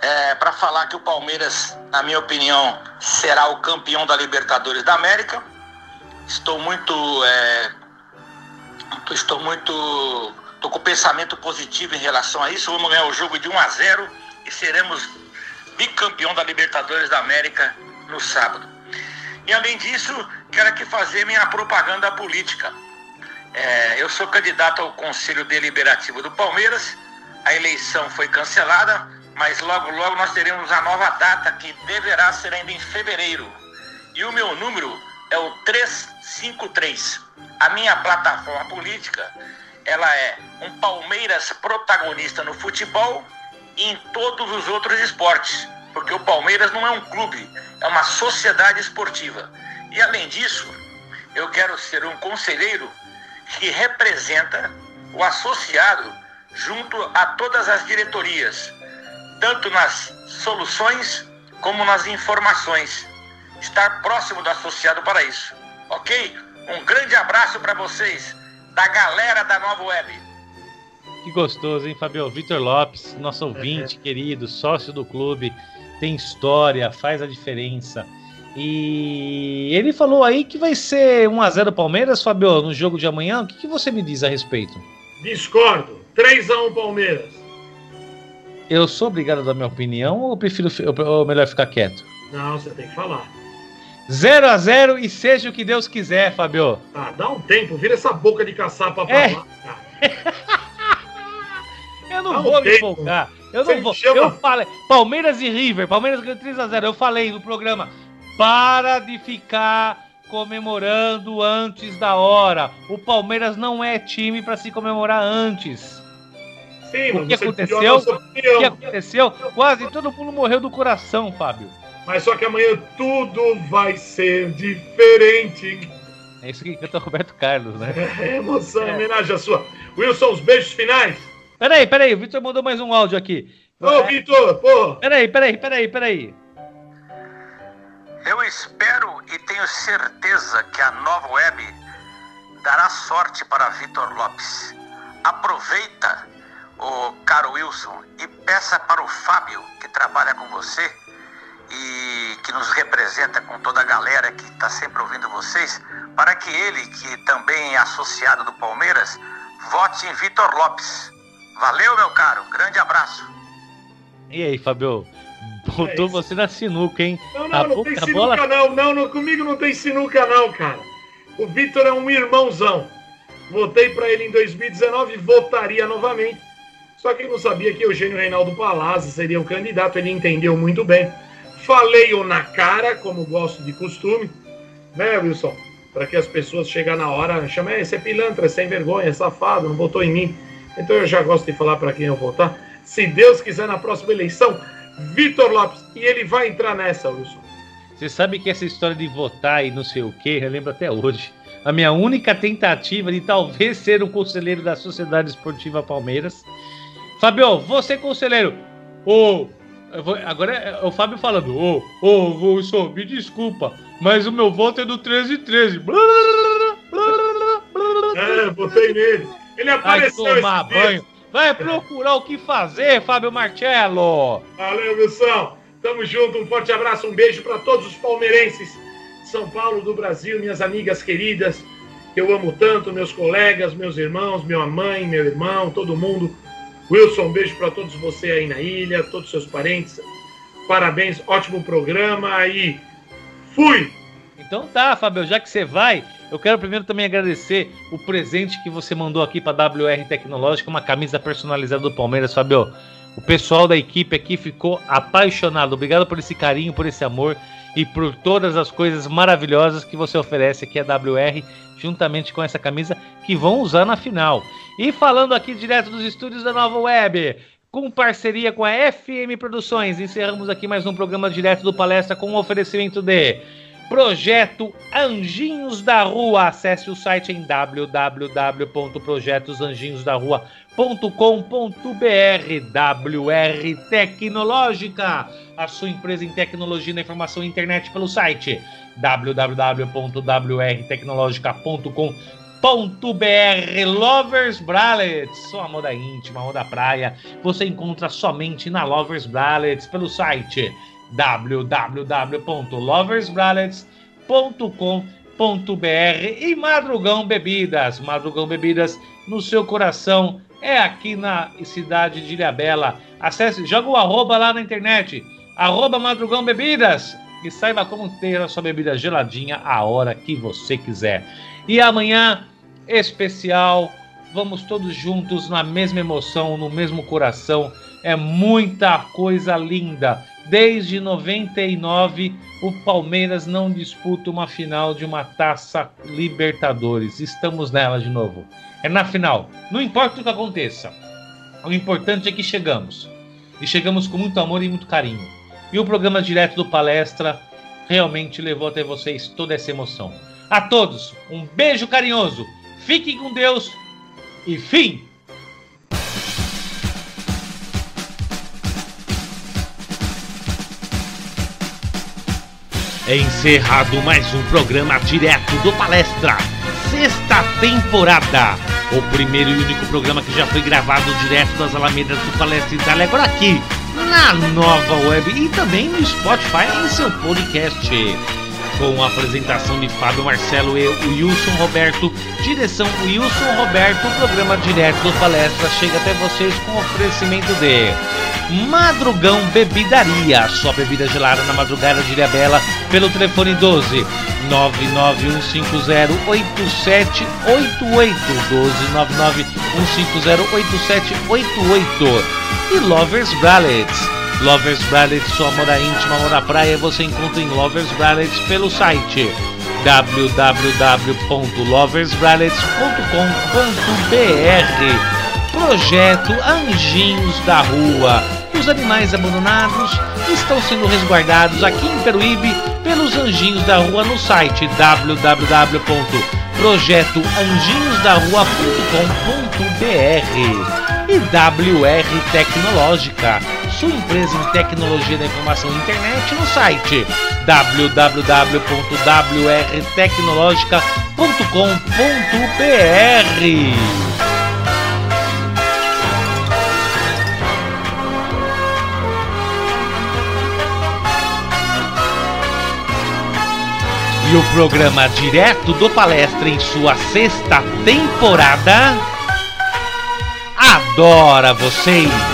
S6: é, para falar que o Palmeiras, na minha opinião, será o campeão da Libertadores da América. Estou muito. É, estou muito. Estou com pensamento positivo em relação a isso. Vamos ganhar o jogo de 1 a 0 e seremos bicampeão da Libertadores da América no sábado. E além disso, quero aqui fazer minha propaganda política. É, eu sou candidato ao Conselho Deliberativo do Palmeiras. A eleição foi cancelada mas logo, logo nós teremos a nova data que deverá ser ainda em fevereiro. E o meu número é o 353. A minha plataforma política, ela é um Palmeiras protagonista no futebol e em todos os outros esportes, porque o Palmeiras não é um clube, é uma sociedade esportiva. E além disso, eu quero ser um conselheiro que representa o associado junto a todas as diretorias, tanto nas soluções como nas informações. Estar próximo do associado para isso. Ok? Um grande abraço para vocês, da galera da Nova Web.
S4: Que gostoso, hein, Fabio? Vitor Lopes, nosso ouvinte é. querido, sócio do clube, tem história, faz a diferença. E ele falou aí que vai ser 1x0 Palmeiras, Fabio, no jogo de amanhã. O que, que você me diz a respeito?
S5: Discordo. 3x1 Palmeiras.
S4: Eu sou obrigado a dar minha opinião ou prefiro ou melhor ficar quieto?
S5: Não, você tem que falar.
S4: 0 a 0 e seja o que Deus quiser, Fabio.
S5: Ah, dá um tempo, vira essa boca de caçapa pra é. lá.
S4: eu não dá vou um me empolgar. Eu não vou. Chama... Eu falei, Palmeiras e River, Palmeiras ganhou 3 a 0. Eu falei no programa, para de ficar comemorando antes da hora. O Palmeiras não é time para se comemorar antes. Sim, o que aconteceu? O que aconteceu? Quase todo mundo morreu do coração, Fábio.
S5: Mas só que amanhã tudo vai ser diferente.
S4: É isso que canta Roberto Carlos, né?
S5: É emoção, é. homenagem à sua. Wilson, os beijos finais.
S4: Peraí, peraí, o Vitor mandou mais um áudio aqui.
S5: Ô, Vitor, pô!
S4: Peraí, peraí, peraí, peraí.
S6: Eu espero e tenho certeza que a nova web dará sorte para Vitor Lopes. Aproveita o caro Wilson, e peça para o Fábio, que trabalha com você e que nos representa com toda a galera que está sempre ouvindo vocês, para que ele, que também é associado do Palmeiras, vote em Vitor Lopes. Valeu, meu caro. Grande abraço.
S4: E aí, Fábio? Botou é você na sinuca, hein?
S5: Não, não, a não tem sinuca, bola... não. não. Não, comigo não tem sinuca, não, cara. O Vitor é um irmãozão. Votei para ele em 2019 e votaria novamente só que não sabia que Eugênio Reinaldo Palazzi seria o candidato, ele entendeu muito bem. Falei-o na cara, como gosto de costume, né, Wilson? Para que as pessoas chegar na hora, chamem, esse é pilantra, é sem vergonha, safado, não votou em mim. Então eu já gosto de falar para quem eu votar. Se Deus quiser, na próxima eleição, Vitor Lopes. E ele vai entrar nessa, Wilson.
S4: Você sabe que essa história de votar e não sei o quê, eu lembro até hoje. A minha única tentativa de talvez ser um conselheiro da Sociedade Esportiva Palmeiras Fabio, você conselheiro. Ô, oh, agora é o Fábio falando. Ô, ô, Wilson, me desculpa, mas o meu voto é do 13 13.
S5: É, botei nele. Ele apareceu
S4: Vai tomar banho. Vai procurar o que fazer, Fábio Marcello.
S5: Valeu, Wilson. Tamo junto. Um forte abraço, um beijo para todos os palmeirenses. São Paulo do Brasil, minhas amigas queridas, que eu amo tanto, meus colegas, meus irmãos, minha mãe, meu irmão, todo mundo. Wilson, um beijo para todos você aí na ilha, todos seus parentes. Parabéns, ótimo programa e fui!
S4: Então tá, Fabio, já que você vai, eu quero primeiro também agradecer o presente que você mandou aqui para WR Tecnológica, uma camisa personalizada do Palmeiras, Fabio. O pessoal da equipe aqui ficou apaixonado. Obrigado por esse carinho, por esse amor e por todas as coisas maravilhosas que você oferece aqui a WR, juntamente com essa camisa que vão usar na final. E falando aqui direto dos estúdios da Nova Web, com parceria com a FM Produções, encerramos aqui mais um programa direto do Palestra com o um oferecimento de Projeto Anjinhos da Rua. Acesse o site em www.projetosanjinhosdarrua.com.br. WR Tecnológica, a sua empresa em tecnologia e informação internet pelo site www.wrtecnologica.com.br Lovers Bralets, sua moda íntima, moda praia, você encontra somente na Lovers Bralets pelo site www.loversbralets.com.br e Madrugão Bebidas. Madrugão Bebidas no seu coração é aqui na cidade de Ilhabela. Acesse, joga o arroba lá na internet, arroba Madrugão Bebidas e saiba como ter a sua bebida geladinha a hora que você quiser. E amanhã, especial, vamos todos juntos na mesma emoção, no mesmo coração. É muita coisa linda. Desde 99, o Palmeiras não disputa uma final de uma taça Libertadores. Estamos nela de novo. É na final. Não importa o que aconteça. O importante é que chegamos. E chegamos com muito amor e muito carinho. E o programa direto do Palestra realmente levou até vocês toda essa emoção. A todos, um beijo carinhoso. Fiquem com Deus e fim!
S3: É encerrado mais um programa direto do Palestra, sexta temporada. O primeiro e único programa que já foi gravado direto das Alamedas do Palestra Itália, agora aqui, na nova web e também no Spotify em seu podcast. Com a apresentação de Fábio Marcelo e Wilson Roberto, direção Wilson Roberto, o programa direto do Palestra chega até vocês com oferecimento de Madrugão Bebidaria, sua bebida gelada na madrugada de Ilhabela, pelo telefone 12 991508788 12 1508788 e Lovers Bralets. Lovers Bralets, sua moda íntima, moda praia, você encontra em Lovers Bralets pelo site www.loversbralets.com.br Projeto Anjinhos da Rua. Os animais abandonados estão sendo resguardados aqui em Peruíbe pelos anjinhos da rua no site www.projetoanjinhosdarrua.com.br e WR Tecnológica, sua empresa em tecnologia da informação e internet no site www.wrtecnologica.com.br. E o programa direto do palestra em sua sexta temporada adora vocês.